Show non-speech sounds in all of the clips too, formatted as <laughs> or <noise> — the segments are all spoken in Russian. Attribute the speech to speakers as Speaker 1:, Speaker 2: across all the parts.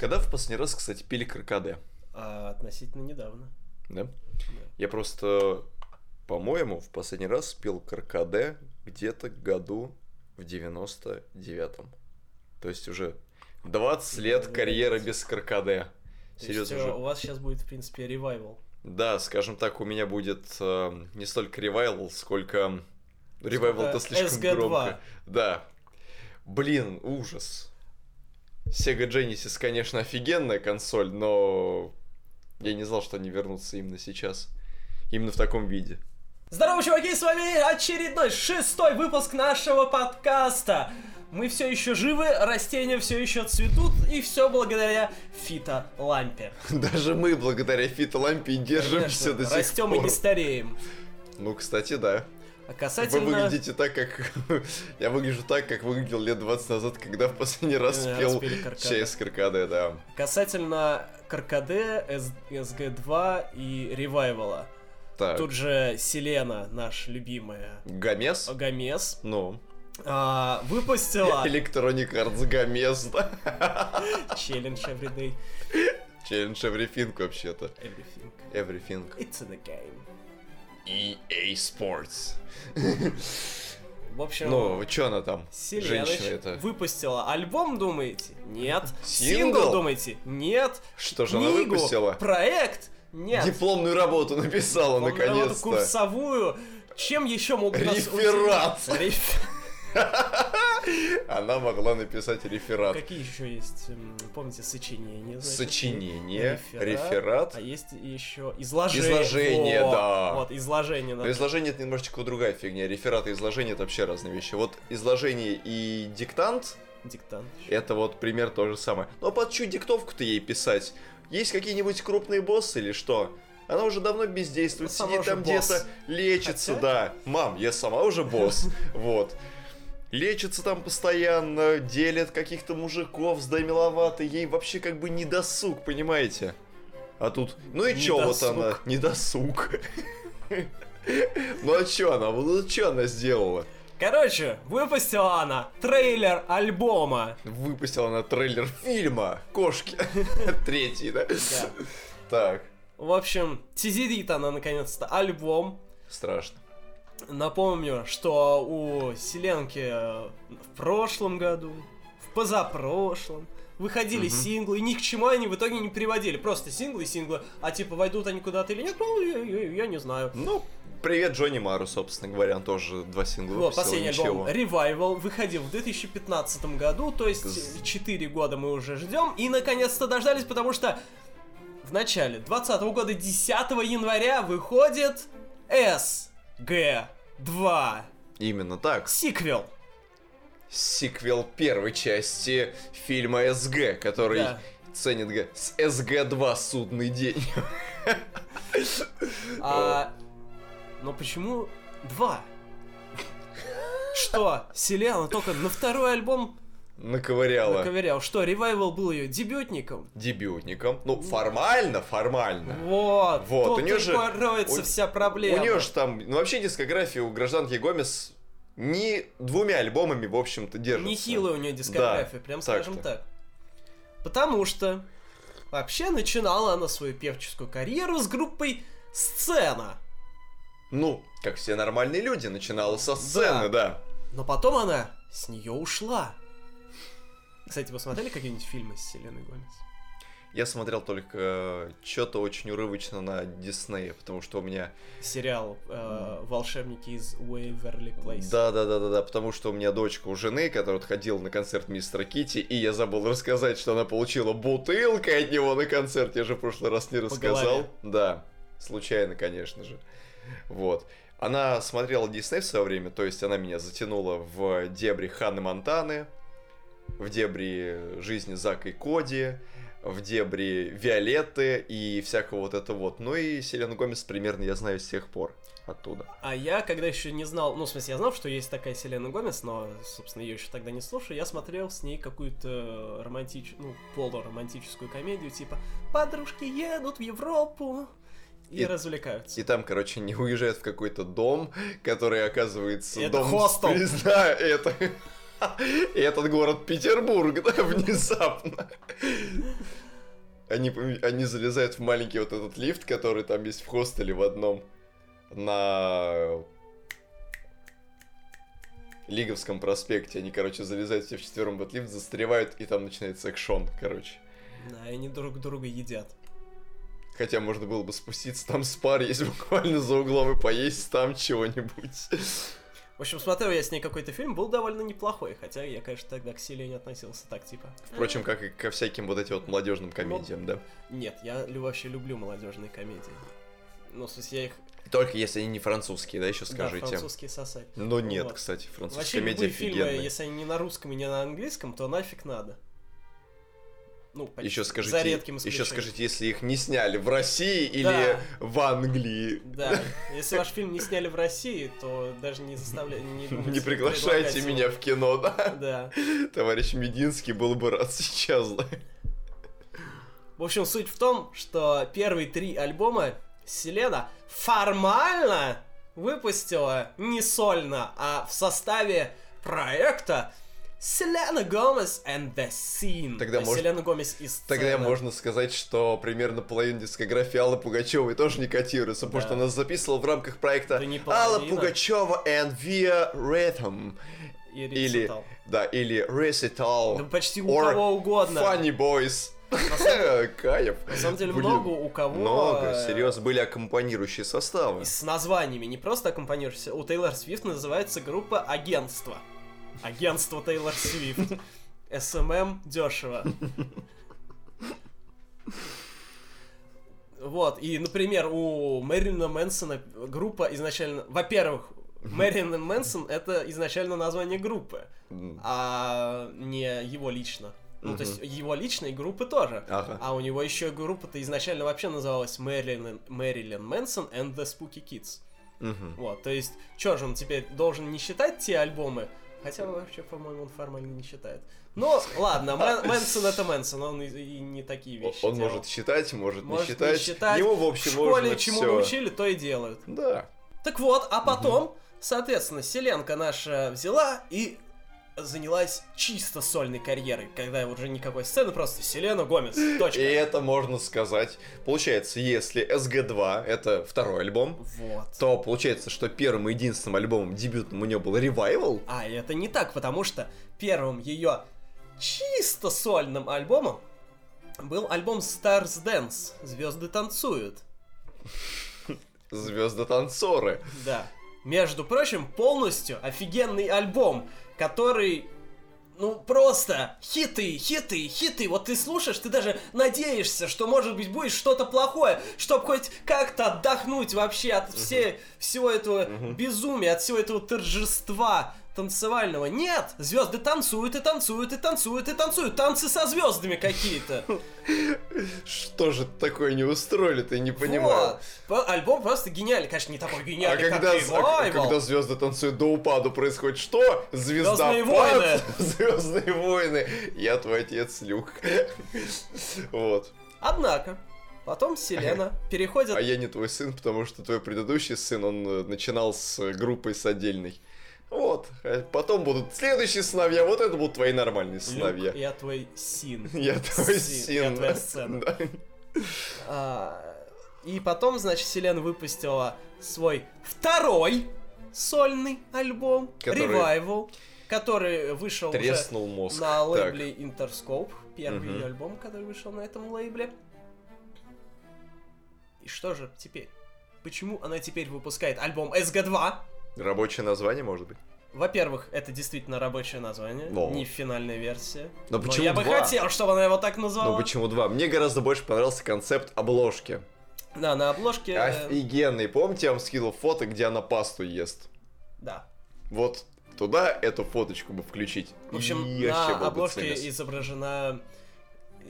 Speaker 1: Когда в последний раз, кстати, пили каркаде?
Speaker 2: А относительно недавно.
Speaker 1: Да? Я просто, по-моему, в последний раз пил каркаде где-то году в 99-м. То есть уже 20 лет карьеры без.
Speaker 2: То
Speaker 1: Серьезно
Speaker 2: э,
Speaker 1: же.
Speaker 2: у вас сейчас будет, в принципе, ревайвал.
Speaker 1: Да, скажем так, у меня будет э, не столько ревайвал, сколько... Ревайвал-то слишком
Speaker 2: SG2.
Speaker 1: громко. Да. Блин, ужас. Sega Genesis, конечно, офигенная консоль, но я не знал, что они вернутся именно сейчас. Именно в таком виде.
Speaker 2: Здорово, чуваки, с вами очередной шестой выпуск нашего подкаста. Мы все еще живы, растения все еще цветут, и все благодаря фитолампе. <laughs>
Speaker 1: Даже мы, благодаря фитолампе, держимся до сих
Speaker 2: растем
Speaker 1: пор.
Speaker 2: и не стареем.
Speaker 1: Ну, кстати, да.
Speaker 2: А
Speaker 1: Вы
Speaker 2: касательно...
Speaker 1: выглядите так, как... <laughs> Я выгляжу так, как выглядел лет 20 назад, когда в последний раз пел
Speaker 2: распили каркаде.
Speaker 1: да.
Speaker 2: Касательно Каркаде, С- SG2 и Ревайвала.
Speaker 1: Так,
Speaker 2: Тут же Селена, наш любимая
Speaker 1: Гомес?
Speaker 2: Гомес,
Speaker 1: Ну,
Speaker 2: а, выпустила <laughs>
Speaker 1: Electronic Arts Гомес, да?
Speaker 2: челлендж Everyday
Speaker 1: Challenge Everything вообще-то.
Speaker 2: Everything.
Speaker 1: Everything.
Speaker 2: It's in the game.
Speaker 1: EA Sports.
Speaker 2: В общем,
Speaker 1: Ну, чё она там?
Speaker 2: Селеныч
Speaker 1: Женщина это.
Speaker 2: выпустила альбом, думаете? Нет.
Speaker 1: Сингл?
Speaker 2: думаете? Нет.
Speaker 1: Что же она
Speaker 2: Книгу?
Speaker 1: выпустила?
Speaker 2: Проект? Нет.
Speaker 1: Дипломную работу написала
Speaker 2: работу
Speaker 1: наконец-то.
Speaker 2: курсовую. Чем еще могут нас
Speaker 1: Реферат. <laughs> Она могла написать реферат.
Speaker 2: Какие еще есть, м, помните, сочинения? значит,
Speaker 1: Сочинение, реферат.
Speaker 2: А есть еще изложение.
Speaker 1: Изложение,
Speaker 2: Во,
Speaker 1: да.
Speaker 2: Вот, изложение.
Speaker 1: Но изложение это немножечко другая фигня. Реферат и изложение это вообще разные вещи. Вот изложение и диктант
Speaker 2: Диктант.
Speaker 1: это вот пример то же самое. Но под чью диктовку-то ей писать? Есть какие-нибудь крупные боссы или что? Она уже давно бездействует,
Speaker 2: Ну,
Speaker 1: сидит там где-то, лечится,
Speaker 2: Хотя-
Speaker 1: да. Мам, я сама уже босс. <laughs> Вот. Лечится там постоянно, делит каких-то мужиков, сда миловато, ей вообще как бы не досуг, понимаете? А тут, ну и чё вот
Speaker 2: Недосуг.
Speaker 1: она, не досуг. <laughs> Ну а чё она, ну чё она сделала?
Speaker 2: Короче, выпустила она трейлер альбома.
Speaker 1: Выпустила она трейлер фильма «Кошки». <laughs> Третий, да?
Speaker 2: Да.
Speaker 1: Так,
Speaker 2: В общем, тизерит она наконец-то альбом.
Speaker 1: страшно.
Speaker 2: Напомню, что у Селенки в прошлом году, в позапрошлом выходили
Speaker 1: Мгм.
Speaker 2: синглы, и ни к чему они в итоге не приводили. Просто синглы и синглы. А типа войдут они куда-то или нет, ну, я, я- я не знаю.
Speaker 1: Ну, привет Джонни Мару, собственно говоря, он тоже два сингла
Speaker 2: Вот,
Speaker 1: выпустил,
Speaker 2: последний
Speaker 1: ничего.
Speaker 2: альбом Revival выходил в 2015 году, то есть
Speaker 1: З-
Speaker 2: 4 года мы уже ждем, и наконец-то дождались, потому что в начале 2020 года, 10 января, выходит SG2
Speaker 1: Именно так.
Speaker 2: сиквел.
Speaker 1: Сиквел первой части фильма СГ, который
Speaker 2: Да.
Speaker 1: ценит Г- с СГ-2 судный день. <laughs>
Speaker 2: А, но почему 2? <laughs> Что, Селена только на второй альбом
Speaker 1: Наковыряла
Speaker 2: наковырял? Что, Revival был ее дебютником?
Speaker 1: дебютником. Ну, формально, формально.
Speaker 2: Вот,
Speaker 1: Вот,
Speaker 2: тут
Speaker 1: у неё
Speaker 2: и
Speaker 1: же- у-
Speaker 2: вся проблема.
Speaker 1: У нее же там, ну вообще дискография у гражданки Гомес не двумя альбомами, в общем-то, держится.
Speaker 2: Нехилая у нее дискография,
Speaker 1: Да,
Speaker 2: прям скажем так. Потому что вообще начинала она свою певческую карьеру с группой Сцена.
Speaker 1: Ну, как все нормальные люди, начинала со сцены, да.
Speaker 2: Но потом она с нее ушла. Кстати, вы смотрели какие-нибудь фильмы с Селеной Гомес?
Speaker 1: Я смотрел только что-то очень урывочно на Диснее, потому что у меня...
Speaker 2: Сериал э, «Волшебники из Уэйверли Плейс».
Speaker 1: Да, да, да, да, да, потому что у меня дочка у жены, которая ходила на концерт мистера Кити, и я забыл рассказать, что она получила бутылкой от него на концерт. Я же в прошлый раз не рассказал. Да, случайно, конечно же. Вот. Она смотрела Дисней в свое время, то есть она меня затянула в дебри Ханны Монтаны, в дебри жизни Зака и Коди, в дебри Виолетты и всякого вот это вот. Ну и Селену Гомес примерно я знаю с тех пор оттуда.
Speaker 2: А я, когда еще не знал, ну, в смысле, я знал, что есть такая Селена Гомес, но, собственно, ее еще тогда не слушаю, я смотрел с ней какую-то романтичную, ну, полуромантическую комедию, типа «Подружки едут в Европу и,
Speaker 1: И-
Speaker 2: развлекаются».
Speaker 1: И там, короче, не уезжают в какой-то дом, который оказывается
Speaker 2: Это
Speaker 1: дом...
Speaker 2: хостел. <laughs>
Speaker 1: с- Да, это... И этот город Петербург, да, <laughs> внезапно. они, они залезают в маленький вот этот лифт, который там есть в хостеле в одном на Лиговском проспекте. Они, короче, залезают все вчетвером в этот лифт, застревают, и там начинается экшон, короче.
Speaker 2: Да, и они друг друга едят.
Speaker 1: Хотя можно было бы спуститься, там спар есть <laughs> буквально за углом и поесть там чего-нибудь.
Speaker 2: В общем, смотрел я с ней какой-то фильм, был довольно неплохой, хотя я, конечно, тогда к Силе не относился так, типа.
Speaker 1: Впрочем, как и ко всяким вот этим вот молодежным комедиям, да?
Speaker 2: Нет, я вообще люблю молодежные комедии. Ну, в смысле, я их...
Speaker 1: Только если они не французские, да, еще
Speaker 2: Да,
Speaker 1: скажите.
Speaker 2: французские сосать.
Speaker 1: Ну нет,
Speaker 2: Вот.
Speaker 1: кстати, французская
Speaker 2: Вообще,
Speaker 1: комедия
Speaker 2: любые фильмы,
Speaker 1: офигенная.
Speaker 2: если они не на русском и не на английском, то нафиг надо. Ну, почти.
Speaker 1: Еще
Speaker 2: За
Speaker 1: скажите,
Speaker 2: редким
Speaker 1: еще
Speaker 2: исключением.
Speaker 1: скажите, если их не сняли в России или
Speaker 2: Да.
Speaker 1: в Англии.
Speaker 2: Да, если ваш фильм не сняли в России, то даже не заставляйте... Не, думайте
Speaker 1: Не приглашайте меня
Speaker 2: его.
Speaker 1: в кино, да?
Speaker 2: Да.
Speaker 1: Товарищ Мединский был бы рад <laughs> сейчас. да.
Speaker 2: В общем, суть в том, что первые три альбома Селена формально выпустила не сольно, а в составе проекта Селена Гомес and the Scene.
Speaker 1: Тогда
Speaker 2: То
Speaker 1: может-
Speaker 2: Селена Гомес из
Speaker 1: Тогда
Speaker 2: сцены.
Speaker 1: можно сказать, что примерно половина дискографии Аллы Пугачевой тоже не котируется, потому
Speaker 2: Да.
Speaker 1: что она записывала в рамках проекта
Speaker 2: Да не
Speaker 1: Алла. Пугачева and Via Rhythm.
Speaker 2: И
Speaker 1: Или, да, или Recital.
Speaker 2: Да почти у
Speaker 1: or
Speaker 2: кого угодно.
Speaker 1: Funny Boys. <laughs> Кайф.
Speaker 2: На самом деле
Speaker 1: Блин,
Speaker 2: много у кого...
Speaker 1: Много,
Speaker 2: э,
Speaker 1: серьезно, были аккомпанирующие составы.
Speaker 2: и с названиями, не просто аккомпанирующиеся. У Тейлор Свифт называется группа Агентство. Агентство Тейлор Свифт. СММ дешево. Вот, и, например, у Мэрилина Мэнсона группа изначально... Во-первых, Мэрилин Мэнсон — это изначально название группы, а не его лично. Ну, то есть его личной группы тоже.
Speaker 1: Ага.
Speaker 2: А у него еще группа-то изначально вообще называлась Мэрилин, Marilyn Manson and the Spooky Kids.
Speaker 1: Мгм.
Speaker 2: Вот, то есть, чё же он теперь должен не считать те альбомы? Хотя вообще, по-моему, он формально не считает. Но, ладно, Мэн- <laughs> Мэнсон это Мэнсон, он и, и не такие вещи
Speaker 1: Он
Speaker 2: делал.
Speaker 1: может считать, может,
Speaker 2: Может
Speaker 1: не считать.
Speaker 2: считать.
Speaker 1: Ему, в
Speaker 2: В
Speaker 1: общем,
Speaker 2: школе
Speaker 1: можно
Speaker 2: чему
Speaker 1: всё.
Speaker 2: научили, то и делают.
Speaker 1: Да.
Speaker 2: Так вот, а потом, соответственно, Селенка наша взяла и занялась чисто сольной карьерой, когда уже никакой сцены, просто Селена Гомес, <laughs> точка.
Speaker 1: И это можно сказать. Получается, если SG2 это второй альбом,
Speaker 2: Вот.
Speaker 1: то получается, что первым и единственным альбомом дебютным у нее был Revival.
Speaker 2: А это не так, потому что первым ее чисто сольным альбомом был альбом Stars Dance. Звезды танцуют.
Speaker 1: Звезды-танцоры.
Speaker 2: Да. Между прочим, полностью офигенный альбом, который ну, просто хиты, хиты, хиты. Вот ты слушаешь, ты даже надеешься, что, может быть, будет что-то плохое, чтобы хоть как-то отдохнуть вообще от все, всего этого безумия, от всего этого торжества танцевального. Нет! Звезды танцуют и танцуют и танцуют и танцуют. Танцы со звездами какие-то.
Speaker 1: Что же такое не устроили, ты не понимаю.
Speaker 2: Вот. Альбом просто гениальный. Конечно, не такой
Speaker 1: А
Speaker 2: гениальный,
Speaker 1: когда,
Speaker 2: как
Speaker 1: а когда звезды танцуют до упаду, происходит что? Звезда
Speaker 2: Звездные войны. <laughs>
Speaker 1: Звездные войны. Я твой отец, Люк. <laughs> Вот.
Speaker 2: Однако, потом Селена <laughs> переходит...
Speaker 1: А я не твой сын, потому что твой предыдущий сын, он э, начинал с группой с отдельной. Вот. А Потом будут следующие сыновья, вот это будут твои нормальные сыновья.
Speaker 2: Люк, я твой син.
Speaker 1: Я твой
Speaker 2: Сын, <laughs>
Speaker 1: сын.
Speaker 2: я твоя сцена.
Speaker 1: Да.
Speaker 2: А, И потом, значит, Селена выпустила свой второй сольный альбом
Speaker 1: Который-
Speaker 2: Revival, который вышел уже
Speaker 1: Треснул мозг.
Speaker 2: на
Speaker 1: Так.
Speaker 2: лейбле Interscope. Первый её альбом, который вышел на этом лейбле. И что же теперь? Почему она теперь выпускает альбом SG2?
Speaker 1: Рабочее название, может быть?
Speaker 2: Во-первых, это действительно рабочее название,
Speaker 1: Во.
Speaker 2: не финальная версия.
Speaker 1: Но почему
Speaker 2: я бы
Speaker 1: два?
Speaker 2: хотел, чтобы она его так назвала.
Speaker 1: Ну почему два? Мне гораздо больше понравился концепт обложки.
Speaker 2: Да, на обложке... э,
Speaker 1: Офигенный. Помните, я вам скинул фото, где она пасту ест?
Speaker 2: Да.
Speaker 1: Вот туда эту фоточку бы включить.
Speaker 2: В общем,
Speaker 1: и
Speaker 2: на
Speaker 1: бы
Speaker 2: обложке изображена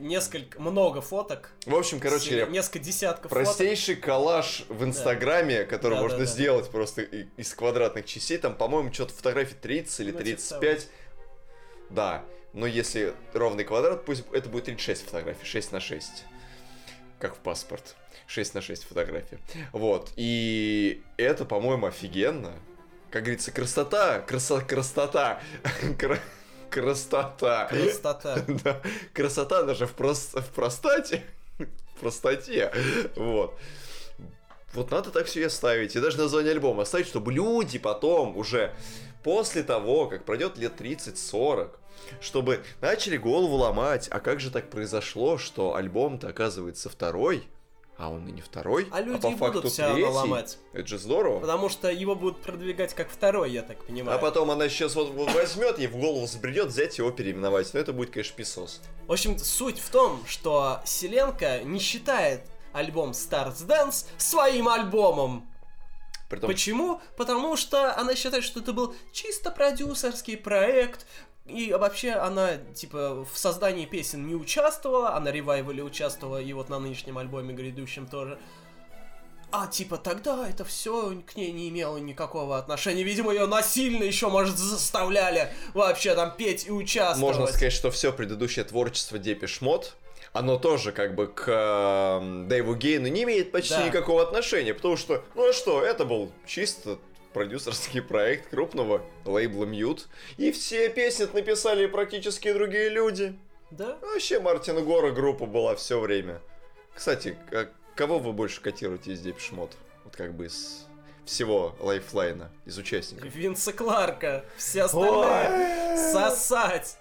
Speaker 2: несколько, много фоток.
Speaker 1: В общем, короче, говоря,
Speaker 2: несколько десятков фоток.
Speaker 1: простейший коллаж в Инстаграме, который
Speaker 2: Да,
Speaker 1: можно
Speaker 2: да, да.
Speaker 1: сделать просто и- из квадратных частей. Там, по-моему, что-то фотографий 30 или
Speaker 2: Ну, типа
Speaker 1: 35. Да. Но если ровный квадрат, пусть это будет 36 фотографий, 6 на 6. Как в паспорт. 6 на 6 фотографий. Вот. И это, по-моему, офигенно. Как говорится, красота, красота, <laughs> красота, кра- красота.
Speaker 2: Простота. <laughs>
Speaker 1: Да, красота даже в, прос- в простате. <laughs> в простоте. Вот. Вот надо так все и оставить. И даже название альбома оставить, чтобы люди потом уже после того, как пройдет лет 30-40, чтобы начали голову ломать, а как же так произошло, что альбом-то оказывается второй, а он и не второй,
Speaker 2: А люди
Speaker 1: по
Speaker 2: и
Speaker 1: факту
Speaker 2: будут все равно
Speaker 1: третий.
Speaker 2: ломать.
Speaker 1: Это же здорово.
Speaker 2: Потому что его будут продвигать как второй, я так понимаю.
Speaker 1: А потом она сейчас вот, вот возьмет и в голову забредет взять его переименовать. Но это будет, конечно, писос.
Speaker 2: В общем, суть в том, что Селенка не считает альбом Stars Dance своим альбомом.
Speaker 1: Притом,
Speaker 2: Почему? Потому что она считает, что это был чисто продюсерский проект, и вообще она, типа, в создании песен не участвовала, а на ревайвале участвовала, и вот на нынешнем альбоме грядущем тоже. А типа тогда это все к ней не имело никакого отношения. Видимо, ее насильно еще, может, заставляли вообще там петь и участвовать.
Speaker 1: можно сказать, что все предыдущее творчество Депиш Мод, оно тоже как бы к э, Дэйву Гейну не имеет почти
Speaker 2: Да.
Speaker 1: никакого отношения, потому что, ну а что, это был чисто продюсерский проект крупного лейбла Mute, и все песни написали практически другие люди.
Speaker 2: Да?
Speaker 1: Вообще Мартин Гор, а группа была все время. Кстати, а кого вы больше котируете из Depeche Mode? Вот как бы из всего лайнапа, из участников.
Speaker 2: Винса Кларка. Все остальные сосать.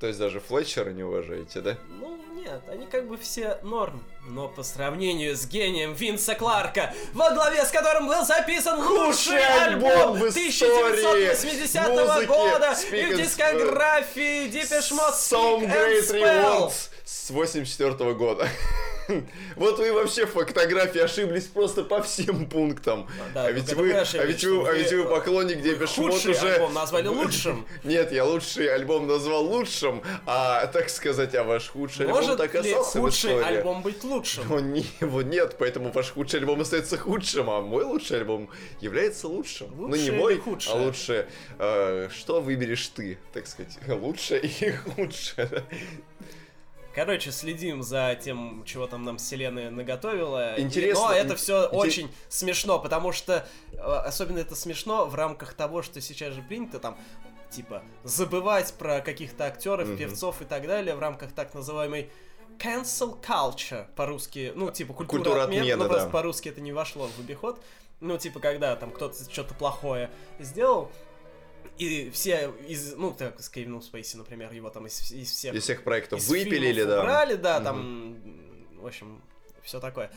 Speaker 1: То есть даже Флетчера не уважаете, да?
Speaker 2: Ну, нет, они как бы все норм. Но по сравнению с гением Винса Кларка, во главе с которым был записан лучший
Speaker 1: альбом
Speaker 2: альбом
Speaker 1: в истории
Speaker 2: 1980
Speaker 1: музыки
Speaker 2: года и в дискографии Depeche Mode
Speaker 1: Some Great. Rewards с 84 года. <laughs> Вот вы вообще в фотографии ошиблись просто по всем пунктам.
Speaker 2: Да,
Speaker 1: а
Speaker 2: ну,
Speaker 1: ведь вы, а
Speaker 2: ошиблись,
Speaker 1: ведь
Speaker 2: что
Speaker 1: вы, а ведь вы
Speaker 2: э,
Speaker 1: поклонник Депеш Мод
Speaker 2: Худший
Speaker 1: уже...
Speaker 2: альбом назвали лучшим. <laughs>
Speaker 1: Нет, я лучший альбом назвал лучшим, а так сказать, а ваш худший альбом
Speaker 2: Может
Speaker 1: так
Speaker 2: ли
Speaker 1: остался в
Speaker 2: худший
Speaker 1: истории.
Speaker 2: альбом быть лучшим?
Speaker 1: Но не, его нет, поэтому ваш худший альбом остается худшим, а мой лучший альбом является лучшим. ну
Speaker 2: Лучшее
Speaker 1: не
Speaker 2: или
Speaker 1: мой,
Speaker 2: худшее?
Speaker 1: а лучше, э, что выберешь ты, так сказать, лучшее и <laughs> худшее.
Speaker 2: Короче, следим за тем, чего там нам вселенная наготовила. И-
Speaker 1: Интересно,
Speaker 2: Но это все
Speaker 1: интер-
Speaker 2: очень смешно, потому что э, особенно это смешно в рамках того, что сейчас же принято там типа забывать про каких-то актеров,
Speaker 1: Мгм.
Speaker 2: певцов и так далее в рамках так называемой cancel culture по-русски, ну типа культура,
Speaker 1: Культура
Speaker 2: отмен,
Speaker 1: отмены,
Speaker 2: но просто
Speaker 1: да.
Speaker 2: по-русски это не вошло в обиход. Ну типа когда там кто-то что-то плохое сделал. И все из, ну, так, с Кевином Спейси, например, его там из, из всех
Speaker 1: Из всех проектов
Speaker 2: из
Speaker 1: выпилили, да.
Speaker 2: убрали, да,
Speaker 1: Мгм.
Speaker 2: там, в общем, все такое.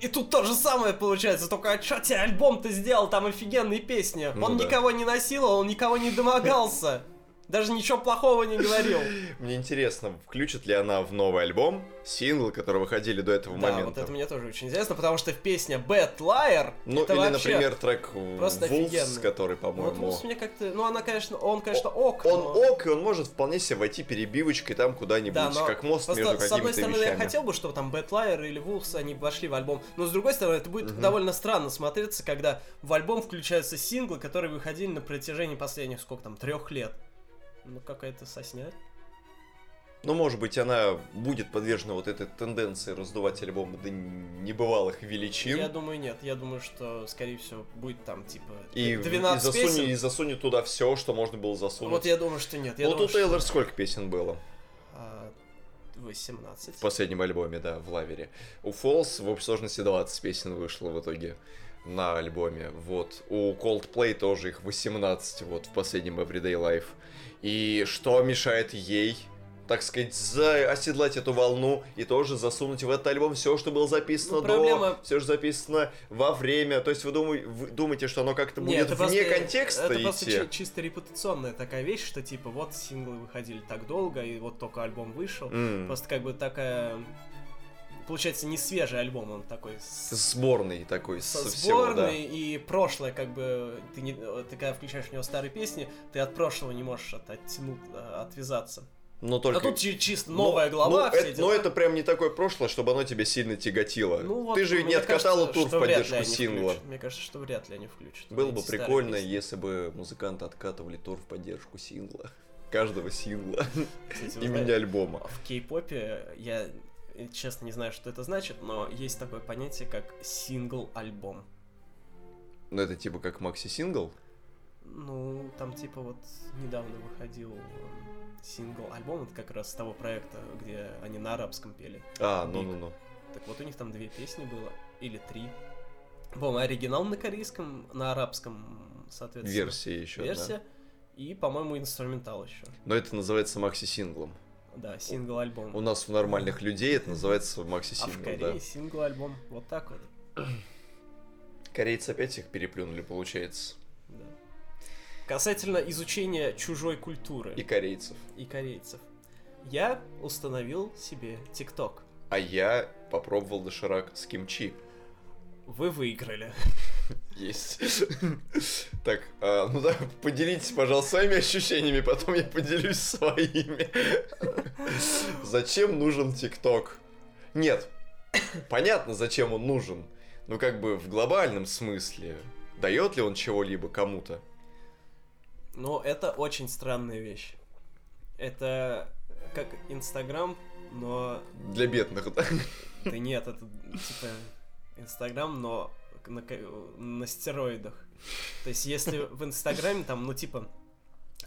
Speaker 2: И тут то же самое получается, только а что тебе альбом-то сделал, там офигенные песни.
Speaker 1: Ну
Speaker 2: он
Speaker 1: да.
Speaker 2: никого не насиловал, он никого не домогался. Даже ничего плохого не говорил. <laughs>
Speaker 1: Мне интересно, включит ли она в новый альбом синглы, которые выходили до этого
Speaker 2: Да,
Speaker 1: момента.
Speaker 2: вот это мне тоже очень интересно, потому что песня Bad Liar,
Speaker 1: Ну, или,
Speaker 2: вообще...
Speaker 1: например, трек
Speaker 2: просто
Speaker 1: Wolves, который,
Speaker 2: Ну, вот
Speaker 1: по-моему...
Speaker 2: Wolves мне как-то... Ну, она, конечно, он, конечно, ок,
Speaker 1: Он
Speaker 2: но-
Speaker 1: ок, и он может вполне себе войти перебивочкой там куда-нибудь,
Speaker 2: Да, но
Speaker 1: как мост
Speaker 2: просто,
Speaker 1: между
Speaker 2: с одной
Speaker 1: какими-то
Speaker 2: стороны, я
Speaker 1: вещами.
Speaker 2: хотел бы, чтобы там Bad Liar или Wolves, они вошли в альбом, но с другой стороны, это будет довольно странно смотреться, когда в альбом включаются синглы, которые выходили на протяжении последних, сколько там, трех лет. Ну, какая-то сосня.
Speaker 1: Ну, может быть, она будет подвержена вот этой тенденции раздувать альбомы до небывалых величин.
Speaker 2: Я думаю, нет. Я думаю, что, скорее всего, будет там, типа,
Speaker 1: И,
Speaker 2: 12
Speaker 1: и, засунет,
Speaker 2: песен.
Speaker 1: и засунет туда все, что можно было засунуть.
Speaker 2: Вот я думаю, что нет. Я
Speaker 1: вот
Speaker 2: думаю,
Speaker 1: у Тейлор сколько песен было?
Speaker 2: что, а, 18.
Speaker 1: В последнем альбоме, да, в Лавере. У Falls в общей сложности 20 песен вышло в итоге на альбоме. Вот. У Coldplay тоже их 18 вот в последнем Everyday Life. И что мешает ей, так сказать, за- оседлать эту волну и тоже засунуть в этот альбом все, что было записано
Speaker 2: Ну, проблема-
Speaker 1: до, все, что записано во время. То есть вы, думай- вы думаете, что оно как-то
Speaker 2: Нет,
Speaker 1: будет
Speaker 2: это
Speaker 1: вне
Speaker 2: просто-
Speaker 1: контекста
Speaker 2: Это
Speaker 1: идти?
Speaker 2: просто чи- чисто репутационная такая вещь, что типа вот синглы выходили так долго, и вот только альбом вышел.
Speaker 1: М.
Speaker 2: Просто как бы такая... Получается, не свежий альбом, он такой с,
Speaker 1: Сборный такой
Speaker 2: со
Speaker 1: со всего, да.
Speaker 2: сборной, и прошлое, как бы, ты, не, ты когда включаешь в него старые песни, ты от прошлого не можешь от, оттянуть, э, отвязаться.
Speaker 1: Но только...
Speaker 2: А тут чи- чисто
Speaker 1: Ну,
Speaker 2: новая глава,
Speaker 1: ну,
Speaker 2: все
Speaker 1: это,
Speaker 2: дела.
Speaker 1: но это прям не такое прошлое, чтобы оно тебя сильно тяготило.
Speaker 2: Ну, вот,
Speaker 1: Ты же не откатала
Speaker 2: кажется,
Speaker 1: тур в поддержку сингла.
Speaker 2: включат. Мне кажется, что вряд ли они включат.
Speaker 1: Было бы прикольно,
Speaker 2: песни.
Speaker 1: если бы музыканты откатывали тур в поддержку сингла. <laughs> Каждого сингла.
Speaker 2: Кстати,
Speaker 1: И
Speaker 2: знаете,
Speaker 1: мини-альбома.
Speaker 2: В кей-попе я э, честно не знаю, что это значит, но есть такое понятие, как сингл-альбом.
Speaker 1: Ну это типа как макси-сингл.
Speaker 2: Ну, там типа вот недавно выходил эм, сингл-альбом, это как раз с того проекта, где они на арабском пели.
Speaker 1: А, ну-ну-ну.
Speaker 2: Так вот, у них там две песни было, или три. По-моему, оригинал на корейском, на арабском, соответственно.
Speaker 1: Версия еще,
Speaker 2: Версия. И, по-моему, инструментал еще.
Speaker 1: Но это называется макси-синглом.
Speaker 2: Да, сингл-альбом.
Speaker 1: У нас у нормальных людей это называется
Speaker 2: А в
Speaker 1: макси-сингл,
Speaker 2: Корее
Speaker 1: да.
Speaker 2: сингл-альбом. Вот так вот.
Speaker 1: Корейцы опять их переплюнули, получается.
Speaker 2: Да. Касательно изучения чужой культуры
Speaker 1: И корейцев.
Speaker 2: и корейцев. Я установил себе ТикТок.
Speaker 1: А я попробовал доширак с кимчи.
Speaker 2: Вы выиграли.
Speaker 1: Есть. Так, а, ну да, поделитесь, пожалуйста, своими ощущениями, потом я поделюсь своими. Зачем нужен ТикТок? Нет, понятно, зачем он нужен. Ну, как бы в глобальном смысле. Дает ли он чего-либо кому-то?
Speaker 2: Но это очень странная вещь. Это как Инстаграм, но...
Speaker 1: Для бедных, да?
Speaker 2: Да нет, это типа Инстаграм, но на, на стероидах. То есть если в Инстаграме там, ну типа,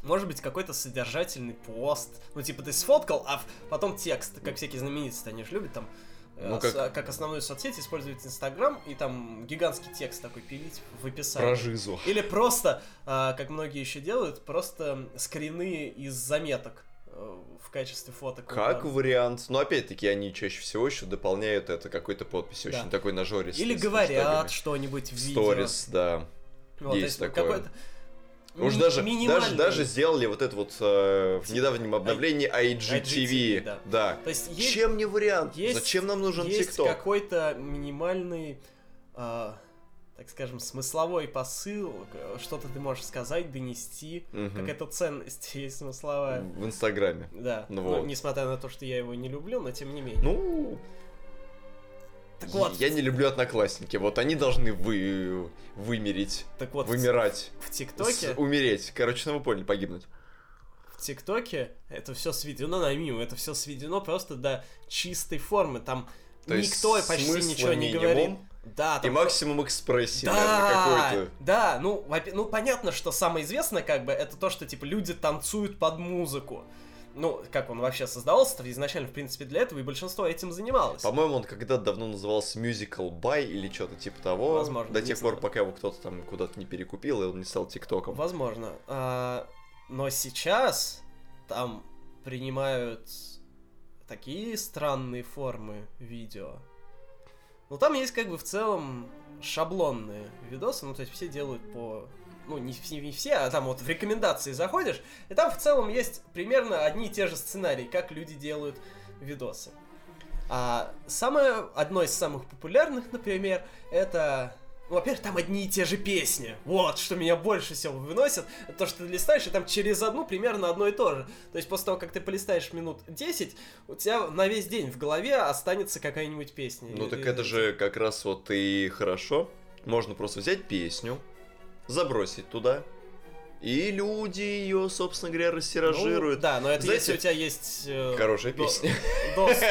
Speaker 2: может быть какой-то содержательный пост, ну типа ты сфоткал, а потом текст, как всякие знаменитости, они же любят там э,
Speaker 1: Ну, как-
Speaker 2: как основную соцсеть использовать Инстаграм и там гигантский текст такой пилить в описании.
Speaker 1: Про жизу.
Speaker 2: Или просто, а, как многие еще делают, просто скрины из заметок в качестве фоток.
Speaker 1: Как вариант. Но опять-таки они чаще всего еще дополняют это какой-то подписью.
Speaker 2: Да.
Speaker 1: Очень такой нажористый.
Speaker 2: Или говорят что-нибудь в видео.
Speaker 1: Сторис, да.
Speaker 2: Вот,
Speaker 1: есть такое. Уж даже, даже, даже сделали вот это вот э, в недавнем обновлении IGTV.
Speaker 2: IGTV, да.
Speaker 1: да.
Speaker 2: То есть есть,
Speaker 1: Чем не вариант?
Speaker 2: есть-
Speaker 1: Зачем нам нужен
Speaker 2: есть
Speaker 1: ТикТок?
Speaker 2: какой-то минимальный, а, так скажем, смысловой посыл, что-то ты можешь сказать, донести,
Speaker 1: Мгм.
Speaker 2: какая-то ценность <laughs> есть смысловая.
Speaker 1: В Инстаграме.
Speaker 2: Да,
Speaker 1: Ну
Speaker 2: ну,
Speaker 1: вот.
Speaker 2: несмотря на то, что я его не люблю, но тем не менее.
Speaker 1: Ну,
Speaker 2: так вот,
Speaker 1: я не люблю одноклассники. Вот они должны вы, вымереть,
Speaker 2: так вот
Speaker 1: вымирать,
Speaker 2: в ТикТоке
Speaker 1: умереть. Короче, ну вы поняли, погибнуть.
Speaker 2: в ТикТоке это все сведено на миму, это все сведено просто до чистой формы. Там
Speaker 1: То
Speaker 2: никто почти ничего не
Speaker 1: минимум,
Speaker 2: говорит. Да,
Speaker 1: И
Speaker 2: там
Speaker 1: максимум экспрессии,
Speaker 2: Да,
Speaker 1: наверное, какой-то.
Speaker 2: да, ну, ну понятно, что самое известное как бы это то, что типа люди танцуют под музыку. Ну, как он вообще создавался, изначально, в принципе, для этого, и большинство этим занималось.
Speaker 1: По-моему, он когда-то давно назывался Musical By или что-то типа того.
Speaker 2: Возможно,
Speaker 1: До тех пор,
Speaker 2: знаю.
Speaker 1: пока его кто-то там куда-то не перекупил, и он не стал ТикТоком.
Speaker 2: Возможно. А, но сейчас там принимают такие странные формы видео. Ну, там есть как бы в целом шаблонные видосы, ну, то есть все делают по... Ну, не, не все, а там вот в рекомендации заходишь, и там в целом есть примерно одни и те же сценарии, как люди делают видосы. А самое, одно из самых популярных, например, это... Во-первых, там одни и те же песни. Вот, что меня больше всего выносит. То, что ты листаешь, и там через одну примерно одно и то же. То есть после того, как ты полистаешь минут 10, у тебя на весь день в голове останется какая-нибудь песня.
Speaker 1: Ну
Speaker 2: И-
Speaker 1: так
Speaker 2: и-
Speaker 1: это же как раз вот и хорошо. Можно просто взять песню, забросить туда, и люди ее, собственно говоря,
Speaker 2: Ну,
Speaker 1: рассиражируют.
Speaker 2: да, но это
Speaker 1: Знаете,
Speaker 2: если у тебя есть... э,
Speaker 1: Хорошая
Speaker 2: до-
Speaker 1: песня.
Speaker 2: Доступ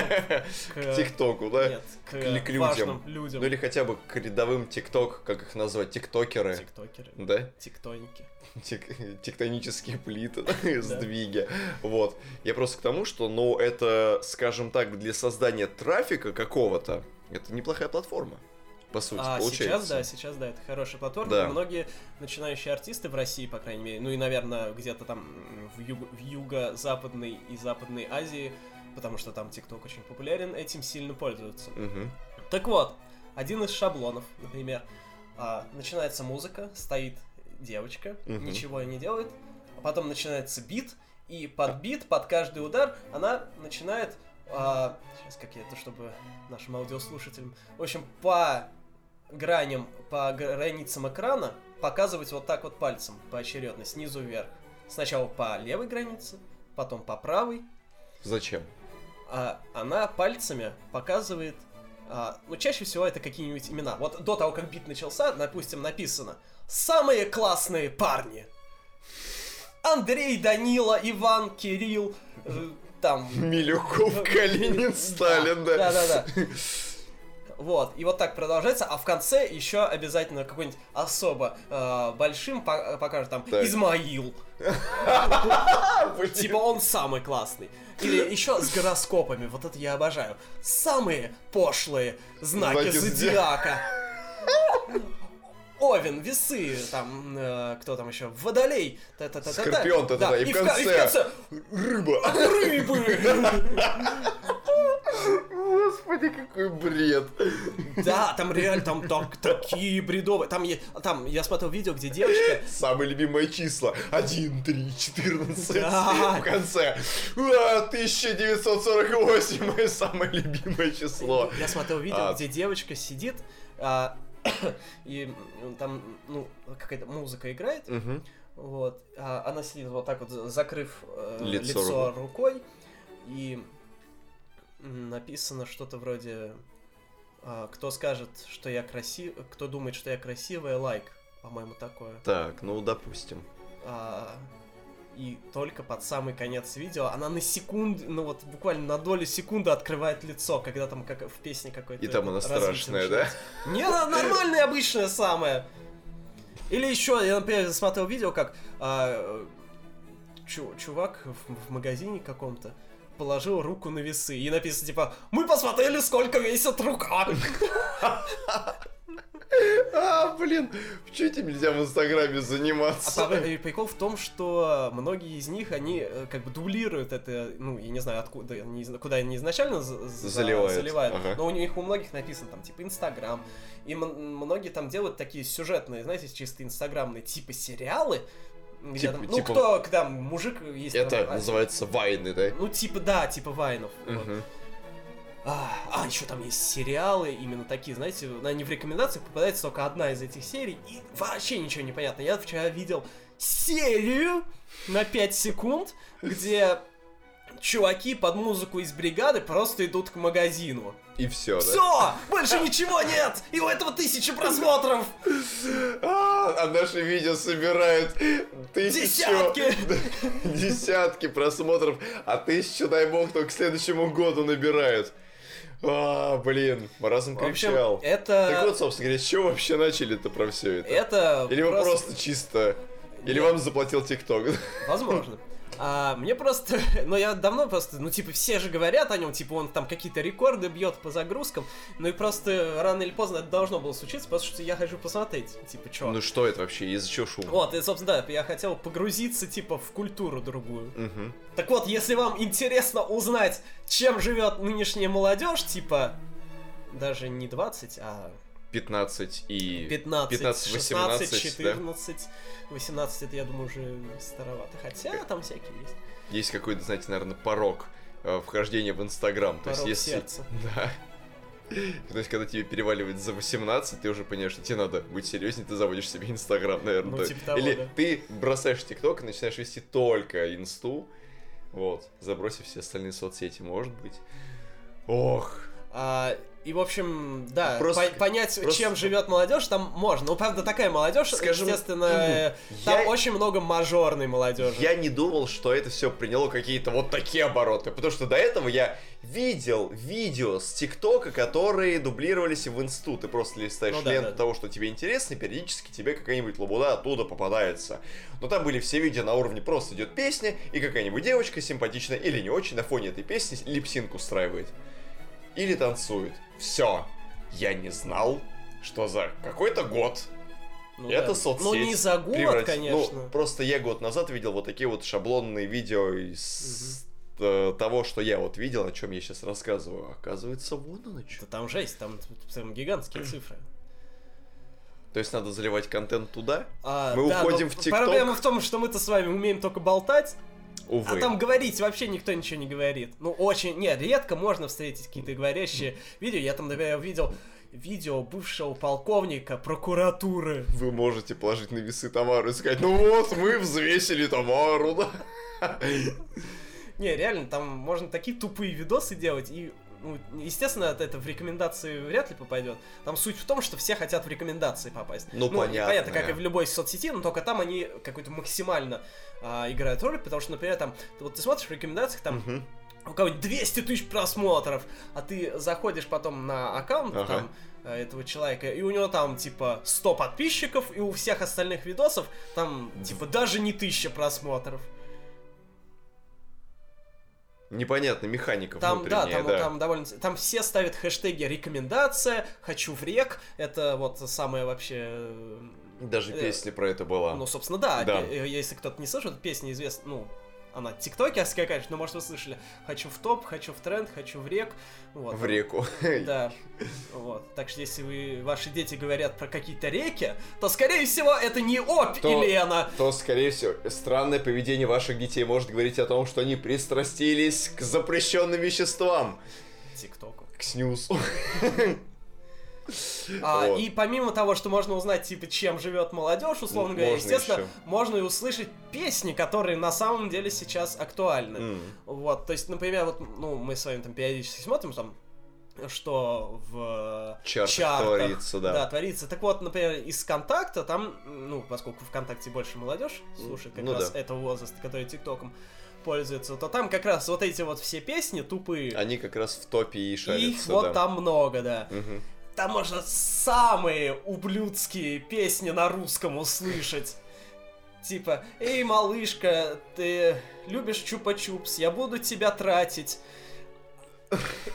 Speaker 1: К. <laughs> ТикТоку, да?
Speaker 2: Нет, к,
Speaker 1: к людям.
Speaker 2: людям.
Speaker 1: Ну или хотя бы к рядовым ТикТок, как их назвать, тиктокеры.
Speaker 2: Тиктокеры.
Speaker 1: Да?
Speaker 2: Тиктоники.
Speaker 1: Тек- тектонические плиты, <laughs> <laughs> сдвиги. Вот. Я просто к тому, что, ну, это, скажем так, для создания трафика какого-то, это неплохая платформа, по сути,
Speaker 2: А
Speaker 1: получается.
Speaker 2: сейчас, да, сейчас, да, это хорошая платформа.
Speaker 1: Да.
Speaker 2: Многие начинающие артисты в России, по крайней мере, ну и, наверное, где-то там в, юг- в юго-западной и западной Азии, потому что там ТикТок очень популярен, этим сильно пользуются.
Speaker 1: Мгм.
Speaker 2: Так вот, один из шаблонов, например, а, начинается музыка, стоит девочка,
Speaker 1: Мгм.
Speaker 2: ничего не делает, а потом начинается бит, и под бит, под каждый удар она начинает, сейчас как я это, чтобы нашим аудиослушателям, в общем, по граням, по границам экрана показывать вот так вот пальцем поочередно, снизу вверх. Сначала по левой границе, потом по правой,
Speaker 1: Зачем?
Speaker 2: а она пальцами показывает, а, ну чаще всего это какие-нибудь имена. Вот до того, как бит начался, допустим, написано «Самые классные парни». Андрей, Данила, Иван, Кирилл, э, там... <laughs>
Speaker 1: Милюков, Калинин, Сталин, да.
Speaker 2: Да, да, да. <laughs> Вот, и вот так продолжается, а в конце еще обязательно какой-нибудь особо э, большим по- покажет там
Speaker 1: Так.
Speaker 2: Измаил. Типа он самый классный. Или еще с гороскопами, вот это я обожаю. Самые пошлые знаки
Speaker 1: Знаки
Speaker 2: зодиака. Овен, весы, там, э, кто там еще, водолей, та-та-та-та-та.
Speaker 1: Скорпион, та-та-та,
Speaker 2: Да,
Speaker 1: и в
Speaker 2: ка-
Speaker 1: конце Рыба.
Speaker 2: рыбы.
Speaker 1: Господи, какой бред.
Speaker 2: Да, там реально там, там такие бредовые. Там, там я смотрел видео, где девочка
Speaker 1: Самые любимые числа. 1, 3, 14.
Speaker 2: Да.
Speaker 1: В конце. А, 1948. Мое самое любимое число.
Speaker 2: Я смотрел видео,
Speaker 1: А.
Speaker 2: где девочка сидит, а, <coughs> и там, ну, какая-то музыка играет,
Speaker 1: Мгм.
Speaker 2: вот, а она сидит вот так вот, за- закрыв э,
Speaker 1: Лицо
Speaker 2: лицо, рукой, и написано что-то вроде а, «Кто скажет, что я красив... Кто думает, что я красивая, лайк». По-моему, такое.
Speaker 1: Так, ну допустим.
Speaker 2: А, и только под самый конец видео она на секунду, ну вот буквально на долю секунды открывает лицо, когда там как в песне какой-то.
Speaker 1: И там она страшная, да?
Speaker 2: Не, она нормальная, обычная самая. Или еще, я, например, смотрел видео, как а, чу- чувак в, в магазине каком-то положил руку на весы. И написано типа, мы посмотрели, сколько весит рука. <laughs>
Speaker 1: А, блин, почему этим нельзя в Инстаграме
Speaker 2: А
Speaker 1: заниматься?
Speaker 2: и прикол в том, что многие из них, они э, как бы дублируют это, ну, я не знаю, откуда, не куда они изначально за- за-
Speaker 1: Заливают,
Speaker 2: заливают,
Speaker 1: ага.
Speaker 2: но у них у многих написано там, типа, Инстаграм, и многие там делают такие сюжетные, знаете, чисто инстаграмные, типа сериалы, где там, ну,
Speaker 1: типа-
Speaker 2: кто, когда мужик есть...
Speaker 1: Это
Speaker 2: там, а,
Speaker 1: называется вайны, да?
Speaker 2: Ну, типа, да, типа Вайнов. вот. А, а, еще там есть сериалы, именно такие, знаете, они в рекомендациях попадается только одна из этих серий, и вообще ничего не понятно. Я вчера видел серию на 5 секунд, где чуваки под музыку из бригады просто идут к магазину.
Speaker 1: И все, да?
Speaker 2: Все! Больше ничего нет! И у этого тысячи просмотров!
Speaker 1: А, а наши видео собирают тысячу...
Speaker 2: Десятки! <laughs>
Speaker 1: Десятки просмотров, а тысячу, дай бог, только к следующему году набирают. А, блин, маразм кричал.
Speaker 2: это...
Speaker 1: Так вот, собственно говоря, с чего вообще начали-то про все это?
Speaker 2: Это
Speaker 1: Или вы просто чисто... Или вам заплатил ТикТок?
Speaker 2: Возможно. А, мне просто, <laughs> ну я давно просто, ну типа все же говорят о нем, типа он там какие-то рекорды бьет по загрузкам, ну и просто рано или поздно это должно было случиться, потому что я хочу посмотреть, типа чё.
Speaker 1: Ну что это вообще? Из-за чего шум?
Speaker 2: Вот, и, собственно, да, я хотел погрузиться, типа, в культуру другую.
Speaker 1: Мгм.
Speaker 2: Так вот, если вам интересно узнать, чем живет нынешняя молодежь, типа, даже не 20, а
Speaker 1: 15 и...
Speaker 2: 15,
Speaker 1: 15,
Speaker 2: 16,
Speaker 1: 18,
Speaker 2: 14, 18, это, я думаю, уже старовато. Хотя там всякие есть.
Speaker 1: Есть какой-то, знаете, наверное, порог э, вхождения в Инстаграм. То есть,
Speaker 2: Порог
Speaker 1: если...
Speaker 2: сердца. <laughs>
Speaker 1: Да. То есть, когда тебе переваливает за 18, ты уже понимаешь, что тебе надо быть серьезнее, ты заводишь себе Инстаграм, наверное.
Speaker 2: Ну,
Speaker 1: То-
Speaker 2: типа того,
Speaker 1: Или
Speaker 2: да.
Speaker 1: ты бросаешь ТикТок и начинаешь вести только Инсту, вот, забросив все остальные соцсети, может быть. Ох,
Speaker 2: А, и, в общем, да,
Speaker 1: Просто-
Speaker 2: по- понять,
Speaker 1: просто-
Speaker 2: чем живет молодежь, там можно. Ну, правда, такая молодежь,
Speaker 1: Скажем,
Speaker 2: естественно, э, там
Speaker 1: я-
Speaker 2: очень много мажорной молодежи.
Speaker 1: Я не думал, что это все приняло какие-то вот такие обороты, потому что до этого я видел видео с ТикТока, которые дублировались в инсту. Ты просто листаешь
Speaker 2: Ну да,
Speaker 1: ленту
Speaker 2: да.
Speaker 1: того, что тебе интересно, и периодически тебе какая-нибудь лабуда оттуда попадается. Но там были все видео на уровне просто идет песня, и какая-нибудь девочка симпатичная или не очень на фоне этой песни липсинг устраивает. Или танцует. Все. Я не знал, что за какой-то год
Speaker 2: Ну
Speaker 1: это
Speaker 2: да.
Speaker 1: соцсеть.
Speaker 2: Ну, не за год,
Speaker 1: преврат-
Speaker 2: конечно.
Speaker 1: Ну, просто я год назад видел вот такие вот шаблонные видео из э, того, что я вот видел, о чем я сейчас рассказываю. Оказывается, вон оно что.
Speaker 2: Да там жесть, там прям гигантские <clears throat> цифры.
Speaker 1: То есть надо заливать контент туда?
Speaker 2: А,
Speaker 1: Мы
Speaker 2: да,
Speaker 1: уходим
Speaker 2: но
Speaker 1: в ТикТок.
Speaker 2: Проблема в том, что мы-то с вами умеем только болтать,
Speaker 1: Увы.
Speaker 2: а там говорить вообще никто ничего не говорит. Ну, очень, не, редко можно встретить какие-то говорящие видео. Я там, например, видел видео бывшего полковника прокуратуры.
Speaker 1: Вы можете положить на весы Тамару и сказать, ну вот, мы взвесили Тамару, да?
Speaker 2: Не, реально, там можно такие тупые видосы делать, и, ну, естественно, это, в рекомендации вряд ли попадет. Там суть в том, что все хотят в рекомендации попасть.
Speaker 1: Ну, понятно.
Speaker 2: Понятно, как и в любой соцсети, но только там они какой-то максимально а, играют роль, потому что, например, там, вот ты смотришь в рекомендациях, там
Speaker 1: Мгм.
Speaker 2: у кого-нибудь 200 тысяч просмотров, а ты заходишь потом на аккаунт
Speaker 1: Ага.
Speaker 2: там э, этого человека, и у него там типа 100 подписчиков, и у всех остальных видосов там типа даже не 1000 просмотров.
Speaker 1: Непонятно, механика
Speaker 2: Там, да, там,
Speaker 1: да.
Speaker 2: там довольно... Там все ставят хэштеги рекомендация, хочу в рек, это вот самое вообще... э,
Speaker 1: Даже
Speaker 2: э,
Speaker 1: песня про это была.
Speaker 2: Ну, собственно, да,
Speaker 1: Да.
Speaker 2: э, если кто-то не слышал, песня известна, ну, она тиктокерская, конечно, но, может, вы слышали. Хочу в топ, хочу в тренд, хочу в рек. Вот.
Speaker 1: В реку. <laughs>
Speaker 2: Да, вот. Так что если вы, ваши дети говорят про какие-то реки, то, скорее всего, это не Опь
Speaker 1: То-
Speaker 2: и Лена.
Speaker 1: То, скорее всего, странное поведение ваших детей может говорить о том, что они пристрастились к запрещенным веществам.
Speaker 2: ТикТоку.
Speaker 1: К снюсу. <laughs>
Speaker 2: А,
Speaker 1: Вот.
Speaker 2: И помимо того, что можно узнать, типа, чем живет молодежь, условно
Speaker 1: М,
Speaker 2: говоря,
Speaker 1: можно
Speaker 2: естественно,
Speaker 1: ещё.
Speaker 2: можно и услышать песни, которые на самом деле сейчас актуальны.
Speaker 1: М.
Speaker 2: Вот, то есть, например, вот, ну, мы с вами там периодически смотрим, там, что в
Speaker 1: Чартах
Speaker 2: чартах,
Speaker 1: творится, да.
Speaker 2: творится. Так вот, например, из ВКонтакта, там, ну, поскольку ВКонтакте больше молодежь слушает как
Speaker 1: Ну
Speaker 2: раз
Speaker 1: да.
Speaker 2: этого возраста, который ТикТоком пользуется, то там как раз вот эти вот все песни тупые.
Speaker 1: Они как раз в топе и
Speaker 2: Их
Speaker 1: шарятся,
Speaker 2: вот
Speaker 1: да.
Speaker 2: там много, да.
Speaker 1: Мгм.
Speaker 2: Там можно самые ублюдские песни на русском услышать. Типа, эй, малышка, ты любишь чупа-чупс, я буду тебя тратить.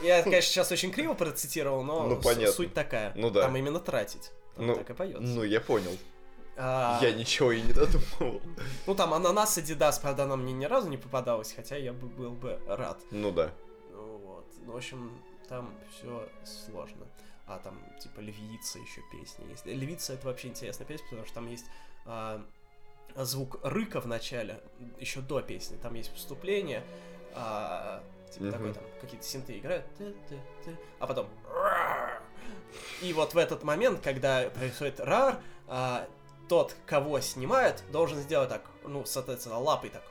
Speaker 2: Я, конечно, сейчас очень криво процитировал, но
Speaker 1: Ну, понятно.
Speaker 2: суть такая.
Speaker 1: Ну да.
Speaker 2: Там именно тратить. Там
Speaker 1: Ну,
Speaker 2: так и поется.
Speaker 1: Ну, я понял.
Speaker 2: А,
Speaker 1: Я ничего и не додумал.
Speaker 2: Ну там ананас Адидас, правда, она мне ни разу не попадалась, хотя я бы был бы рад.
Speaker 1: Ну да.
Speaker 2: Ну вот. Ну, в общем, там все сложно. А там, типа, львица еще песни есть. Львица это вообще интересная песня, потому что там есть а, звук рыка в начале, еще до песни. Там есть вступление, а, типа
Speaker 1: Мгм.
Speaker 2: такой там какие-то синты играют, а потом и вот в этот момент, когда происходит рар, а, тот, кого снимают, должен сделать так, ну, соответственно, лапой так.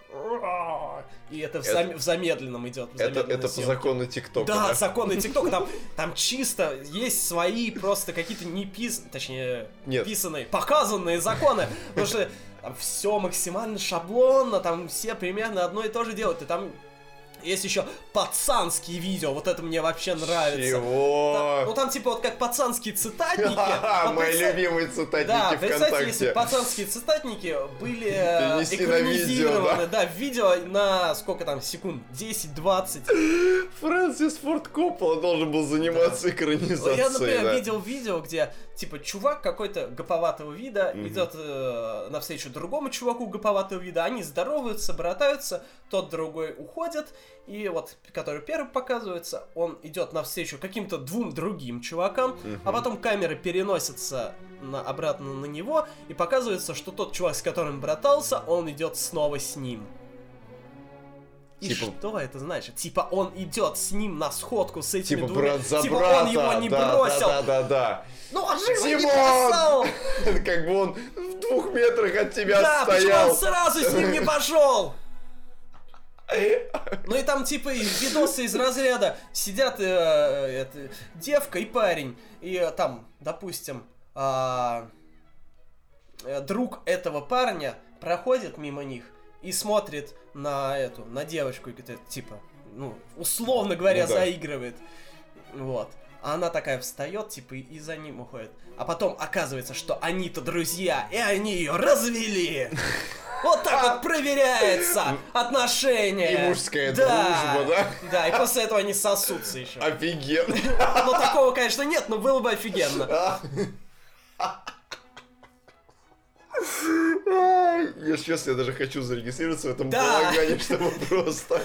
Speaker 2: И это в,
Speaker 1: Это-
Speaker 2: зам- в замедленном идет. в
Speaker 1: Это, это по закону ТикТока.
Speaker 2: Да, законы ТикТока, там, <laughs> там чисто есть свои просто какие-то не пис... точнее,
Speaker 1: Нет.
Speaker 2: писанные, показанные законы, потому что там все максимально шаблонно, там все примерно одно и то же делают, и там есть еще пацанские видео, вот это мне вообще нравится. Там- ну
Speaker 1: Чего?
Speaker 2: там типа вот как пацанские цитатники. <laughs> вот
Speaker 1: Мои
Speaker 2: представь-
Speaker 1: любимые цитатники
Speaker 2: да, представьте, если пацанские цитатники были <laughs> экранизированы, да, в видео на сколько там, секунд, 10-20.
Speaker 1: Фрэнсис Форд Коппола должен был заниматься экранизацией.
Speaker 2: Я, например, видел видео, где, типа, чувак какой-то гоповатого вида
Speaker 1: Мгм.
Speaker 2: идет э, навстречу другому чуваку гоповатого вида, они здороваются, братаются, тот другой уходит, и вот, который первый показывается, он идет навстречу каким-то двум другим чувакам,
Speaker 1: Мгм.
Speaker 2: а потом камера переносится на, обратно на него, и показывается, что тот чувак, с которым братался, он идет снова с ним. И
Speaker 1: Типа-
Speaker 2: что это значит? Типа он идет с ним на сходку с этими
Speaker 1: Типа
Speaker 2: двумя...
Speaker 1: брат за
Speaker 2: типа
Speaker 1: брата.
Speaker 2: он его не
Speaker 1: да,
Speaker 2: бросил.
Speaker 1: Да, да, да,
Speaker 2: Ну он же его не бросал!
Speaker 1: да. <laughs> Как бы он в двух метрах от тебя
Speaker 2: Да, почему
Speaker 1: стоял.
Speaker 2: он сразу с ним не пошел? <laughs> Ну и там типа видосы из разряда сидят э, это, девка и парень, и э, там, допустим, а, э, друг этого парня проходит мимо них и смотрит на эту, на девочку, и говорит, типа, ну, условно говоря,
Speaker 1: Ну да.
Speaker 2: заигрывает. Вот. А она такая встает, типа, и, за ним уходит. А потом оказывается, что они-то друзья, и они ее развели. <laughs> Вот так вот проверяется отношение.
Speaker 1: И мужская
Speaker 2: Да.
Speaker 1: дружба, да?
Speaker 2: Да, и после этого они сосутся еще.
Speaker 1: Офигенно. <laughs>
Speaker 2: Ну, такого, конечно, нет, но было бы офигенно.
Speaker 1: Я честно, я даже хочу зарегистрироваться в этом
Speaker 2: Да.
Speaker 1: балагане, чтобы <laughs> просто...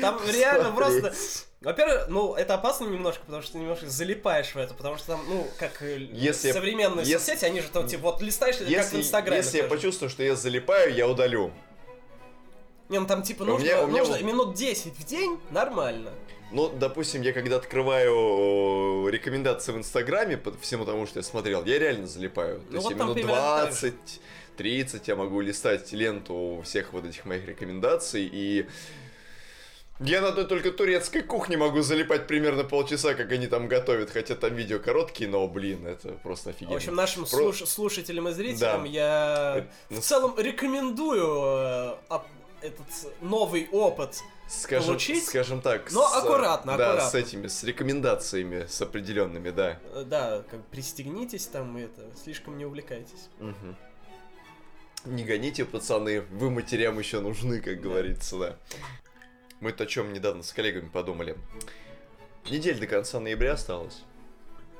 Speaker 2: Там реально просто... Во-первых, ну, это опасно немножко, потому что ты немножко залипаешь в это, потому что там, ну, как э,
Speaker 1: Если-
Speaker 2: современные
Speaker 1: если-
Speaker 2: соцсети, они же там, типа, вот листаешь, как в
Speaker 1: Если,
Speaker 2: Инстаграме.
Speaker 1: если я
Speaker 2: тоже.
Speaker 1: почувствую, что я залипаю, я удалю.
Speaker 2: Не, ну там, типа,
Speaker 1: У
Speaker 2: нужно,
Speaker 1: меня- у меня
Speaker 2: нужно минут 10 в день, нормально.
Speaker 1: Ну, допустим, я когда открываю рекомендации в Инстаграме по всему тому, что я смотрел, я реально залипаю. То
Speaker 2: Ну,
Speaker 1: есть
Speaker 2: вот там
Speaker 1: минут
Speaker 2: примерно так
Speaker 1: 20, 30 я могу листать ленту всех вот этих моих рекомендаций и... Я на одной только турецкой кухне могу залипать примерно полчаса, как они там готовят, хотя там видео короткие, но, блин, это просто офигенно.
Speaker 2: В общем, нашим
Speaker 1: Про-
Speaker 2: слуш- слушателям и зрителям
Speaker 1: Да.
Speaker 2: я в целом рекомендую э, оп- этот новый опыт
Speaker 1: Скажем,
Speaker 2: получить,
Speaker 1: скажем так.
Speaker 2: но
Speaker 1: с,
Speaker 2: аккуратно,
Speaker 1: да,
Speaker 2: аккуратно.
Speaker 1: с этими, с рекомендациями, с определенными, да.
Speaker 2: Э, Да, как пристегнитесь там и это, слишком не увлекайтесь.
Speaker 1: Мгм. Не гоните, пацаны, вы матерям еще нужны, как говорится, да. Мы-то о чем недавно с коллегами подумали. Неделя до конца ноября осталось.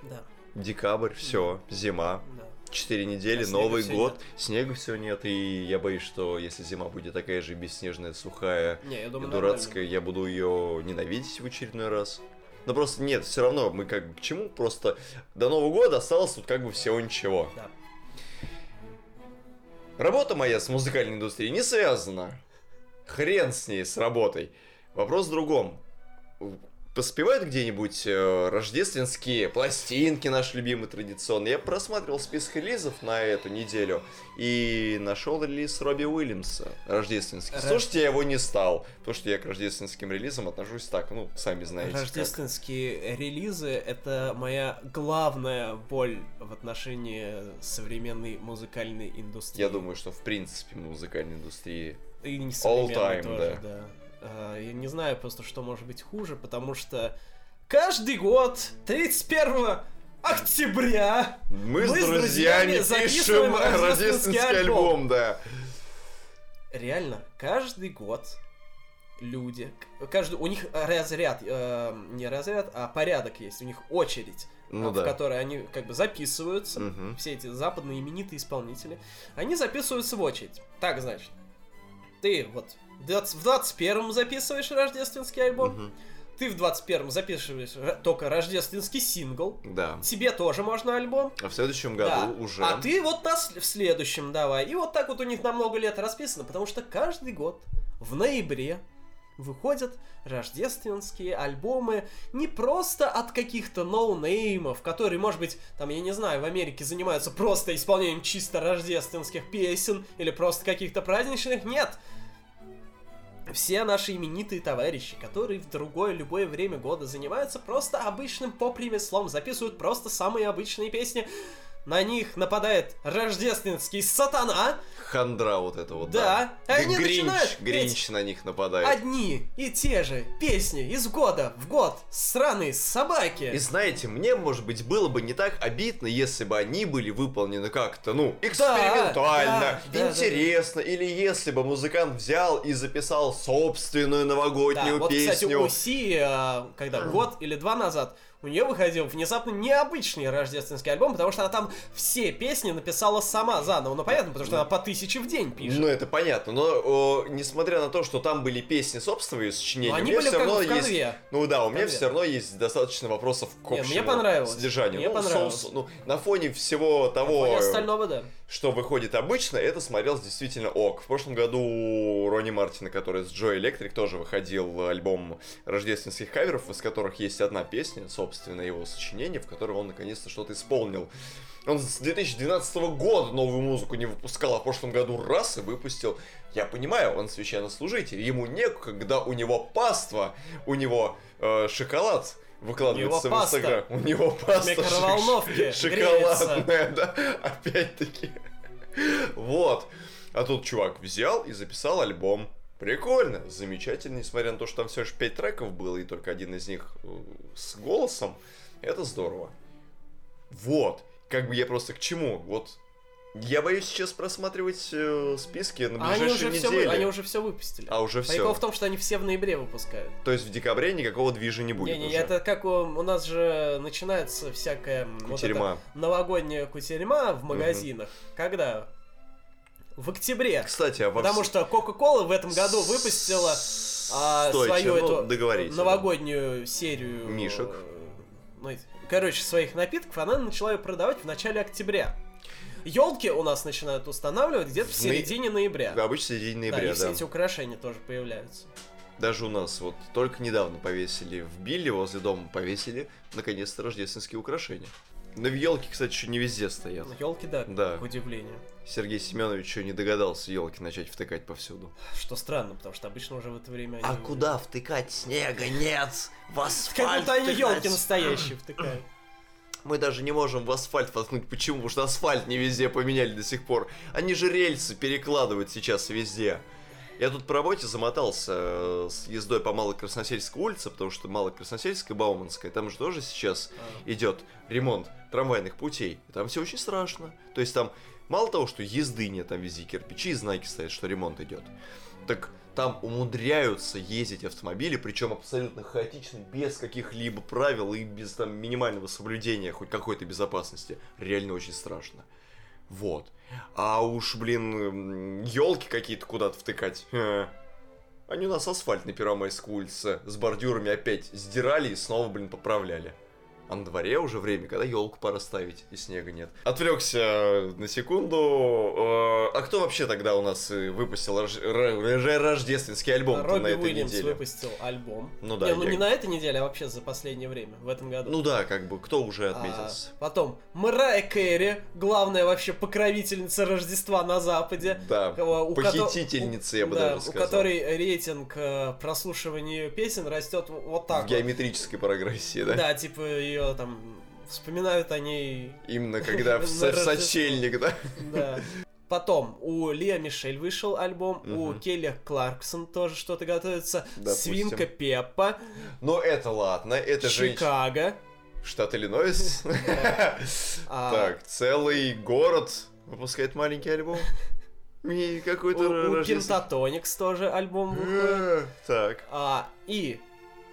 Speaker 2: Да,
Speaker 1: Декабрь, все, зима.
Speaker 2: да.
Speaker 1: Четыре недели,
Speaker 2: А
Speaker 1: Новый год, снега все нет, и я боюсь, что если зима будет такая же бесснежная, сухая
Speaker 2: Не, я
Speaker 1: и
Speaker 2: думаю,
Speaker 1: дурацкая, я буду ее ненавидеть в очередной раз. Но просто нет, все равно мы как бы к чему, просто до Нового года осталось тут как бы всего ничего.
Speaker 2: Да.
Speaker 1: Работа моя с музыкальной индустрией не связана. Хрен с ней, с работой. Вопрос в другом. Поспевают где-нибудь э, рождественские пластинки наши любимые традиционные? Я просматривал список релизов на эту неделю и нашел релиз Робби Уильямса рождественский.
Speaker 2: Рож-
Speaker 1: Слушайте, я его не стал. То, что я к рождественским релизам отношусь так, ну, сами знаете. как.
Speaker 2: Рождественские релизы — это моя главная боль в отношении современной музыкальной индустрии.
Speaker 1: Я думаю, что в принципе музыкальной индустрии
Speaker 2: И не
Speaker 1: All time,
Speaker 2: тоже, да. А, Я не знаю просто, что может быть хуже, потому что каждый год 31 октября
Speaker 1: мы,
Speaker 2: Мы
Speaker 1: с
Speaker 2: с
Speaker 1: друзьями
Speaker 2: друзьями записываем
Speaker 1: пишем
Speaker 2: рождественский
Speaker 1: рождественский
Speaker 2: альбом.
Speaker 1: альбом, да.
Speaker 2: реально каждый год люди, каждый, у них разряд, э, не разряд, а порядок есть, у них очередь,
Speaker 1: Ну
Speaker 2: а, в
Speaker 1: да.
Speaker 2: которой они как бы записываются,
Speaker 1: Мгм.
Speaker 2: все эти западные именитые исполнители, они записываются в очередь. Так, значит, ты вот в 20 в 21 записываешь рождественский альбом,
Speaker 1: Мгм.
Speaker 2: ты в 21 записываешь только рождественский сингл,
Speaker 1: Да.
Speaker 2: тебе тоже можно альбом,
Speaker 1: А в следующем
Speaker 2: да.
Speaker 1: году уже.
Speaker 2: А ты вот на с- в следующем давай. И вот так вот у них на много лет расписано, потому что каждый год в ноябре выходят рождественские альбомы не просто от каких-то ноунеймов, которые, может быть, там, я не знаю, в Америке занимаются просто исполнением чисто рождественских песен или просто каких-то праздничных. Нет! Все наши именитые товарищи, которые в другое любое время года занимаются просто обычным поп-ремеслом, записывают просто самые обычные песни, на них нападает рождественский сатана,
Speaker 1: Хандра вот это вот,
Speaker 2: Да.
Speaker 1: да.
Speaker 2: А они
Speaker 1: Гринч,
Speaker 2: начинают
Speaker 1: Гринч на них нападает.
Speaker 2: одни и те же песни из года в год, сраные собаки.
Speaker 1: И знаете, мне, может быть, было бы не так обидно, если бы они были выполнены как-то, ну, экспериментально,
Speaker 2: да, да,
Speaker 1: интересно, или если бы музыкант взял и записал собственную
Speaker 2: Да,
Speaker 1: новогоднюю
Speaker 2: вот, кстати,
Speaker 1: песню.
Speaker 2: у Си, а, когда год или два назад, у нее выходил внезапно необычный рождественский альбом, потому что она там все песни написала сама заново. Ну, понятно, потому что она по тысяче в день пишет.
Speaker 1: Ну, это понятно, но о, несмотря на то, что там были песни собственные сочинения,
Speaker 2: Но они
Speaker 1: у меня
Speaker 2: были
Speaker 1: все равно
Speaker 2: в
Speaker 1: есть...
Speaker 2: конве.
Speaker 1: Ну да, у меня все равно есть достаточно вопросов к общему
Speaker 2: мне понравилось.
Speaker 1: содержанию.
Speaker 2: Мне
Speaker 1: ну,
Speaker 2: понравилось.
Speaker 1: соус- ну, на фоне всего того,
Speaker 2: Фоне остального, да.
Speaker 1: Что выходит обычно, это смотрелось действительно ок. В прошлом году Ронни Мартина, который с Джо Электрик, тоже выходил альбом рождественских каверов, из которых есть одна песня, собственно, его сочинение, в которой он наконец-то что-то исполнил. Он с 2012 года новую музыку не выпускал, а в прошлом году раз и выпустил. Я понимаю, он священнослужитель, ему некогда, у него паства, у него э, шоколад выкладывается в. Инстаграм. У него паста
Speaker 2: В микроволновке
Speaker 1: ш-
Speaker 2: греется.
Speaker 1: шоколадная, да, опять-таки. Вот. А тут чувак взял и записал альбом. Прикольно, замечательно, несмотря на то, что там всего лишь 5 треков было, и только один из них э, с голосом. Это здорово. Вот. Как бы я просто к чему? Вот. Я боюсь сейчас просматривать э, списки на
Speaker 2: А они
Speaker 1: ближайшие
Speaker 2: уже, все,
Speaker 1: недели.
Speaker 2: они уже все выпустили.
Speaker 1: А уже
Speaker 2: Прикол
Speaker 1: все.
Speaker 2: в том, что они все в ноябре выпускают.
Speaker 1: То есть в декабре никакого движа не будет
Speaker 2: Не-не,
Speaker 1: уже.
Speaker 2: это как у, у нас же начинается всякая м, вот
Speaker 1: Кутерьма.
Speaker 2: новогодняя кутерьма в магазинах. Когда? В октябре.
Speaker 1: Кстати, а во
Speaker 2: Потому что Coca-Cola в этом году выпустила а,
Speaker 1: Стойте,
Speaker 2: свою
Speaker 1: ну,
Speaker 2: эту
Speaker 1: договорите, да.
Speaker 2: новогоднюю серию
Speaker 1: Мишек.
Speaker 2: э, ну, короче, своих напитков, она начала ее продавать в начале октября. Елки у нас начинают устанавливать где-то в
Speaker 1: В
Speaker 2: середине ноября.
Speaker 1: Обычно середине
Speaker 2: да,
Speaker 1: ноября,
Speaker 2: и все
Speaker 1: да.
Speaker 2: эти украшения тоже появляются.
Speaker 1: Даже у нас вот только недавно повесили в Билли возле дома повесили наконец-то рождественские украшения. Но в елке, кстати, еще не везде стоят.
Speaker 2: Елки, да,
Speaker 1: Да.
Speaker 2: к удивлению.
Speaker 1: Сергей Семенович еще не догадался елки начать втыкать повсюду.
Speaker 2: Что странно, потому что обычно уже в это время
Speaker 1: А куда втыкать снега? Нет! В асфальт
Speaker 2: Как будто они елки настоящие втыкают.
Speaker 1: Мы даже не можем в асфальт воткнуть. Почему? Потому что асфальт не везде поменяли до сих пор. Они же рельсы перекладывают сейчас везде. Я тут по работе замотался э, с ездой по Малой Красносельской улице, потому что Малая Красносельская, Бауманская, там же тоже сейчас
Speaker 2: А,
Speaker 1: идет ремонт трамвайных путей. И Там все очень страшно. То есть там мало того, что езды нет, там везде кирпичи и знаки стоят, что ремонт идет. Так там умудряются ездить автомобили, причем абсолютно хаотично, без каких-либо правил и без там минимального соблюдения хоть какой-то безопасности. Реально очень страшно. Вот. А уж, блин, елки какие-то куда-то втыкать. Они у нас асфальт на Первомайской улице с бордюрами опять сдирали и снова, блин, поправляли. А на дворе уже время, когда елку пора ставить, и снега нет. Отвлекся на секунду. Э, А кто вообще тогда у нас э, выпустил рож- рождественский альбом на
Speaker 2: Робби
Speaker 1: этой
Speaker 2: Уильямс
Speaker 1: неделе?
Speaker 2: выпустил альбом.
Speaker 1: Ну да,
Speaker 2: Не, ну
Speaker 1: я-
Speaker 2: не на этой неделе, а вообще за последнее время, в этом году.
Speaker 1: Ну да, как бы, кто уже
Speaker 2: А,
Speaker 1: отметился?
Speaker 2: потом Мэрайя Кэрри, главная вообще покровительница Рождества на Западе.
Speaker 1: Да,
Speaker 2: у
Speaker 1: похитительница, я бы
Speaker 2: да,
Speaker 1: даже
Speaker 2: у
Speaker 1: сказал.
Speaker 2: которой рейтинг э, прослушивания песен растет вот так.
Speaker 1: В
Speaker 2: вот.
Speaker 1: геометрической прогрессии, да?
Speaker 2: Да, типа ее там вспоминают о ней.
Speaker 1: Именно <laughs> когда в, сочельник, да?
Speaker 2: Да. Потом у Леа Мишель вышел альбом, у. Келли Кларксон тоже что-то готовится,
Speaker 1: Допустим.
Speaker 2: Свинка Пеппа,
Speaker 1: Но это ладно, это же
Speaker 2: Чикаго.
Speaker 1: штат Иллинойс. <laughs> <laughs>
Speaker 2: А,
Speaker 1: Так, целый город выпускает маленький альбом. И
Speaker 2: У,
Speaker 1: какой-то
Speaker 2: у Pentatonix тоже альбом выходит.
Speaker 1: Э, Так.
Speaker 2: А, и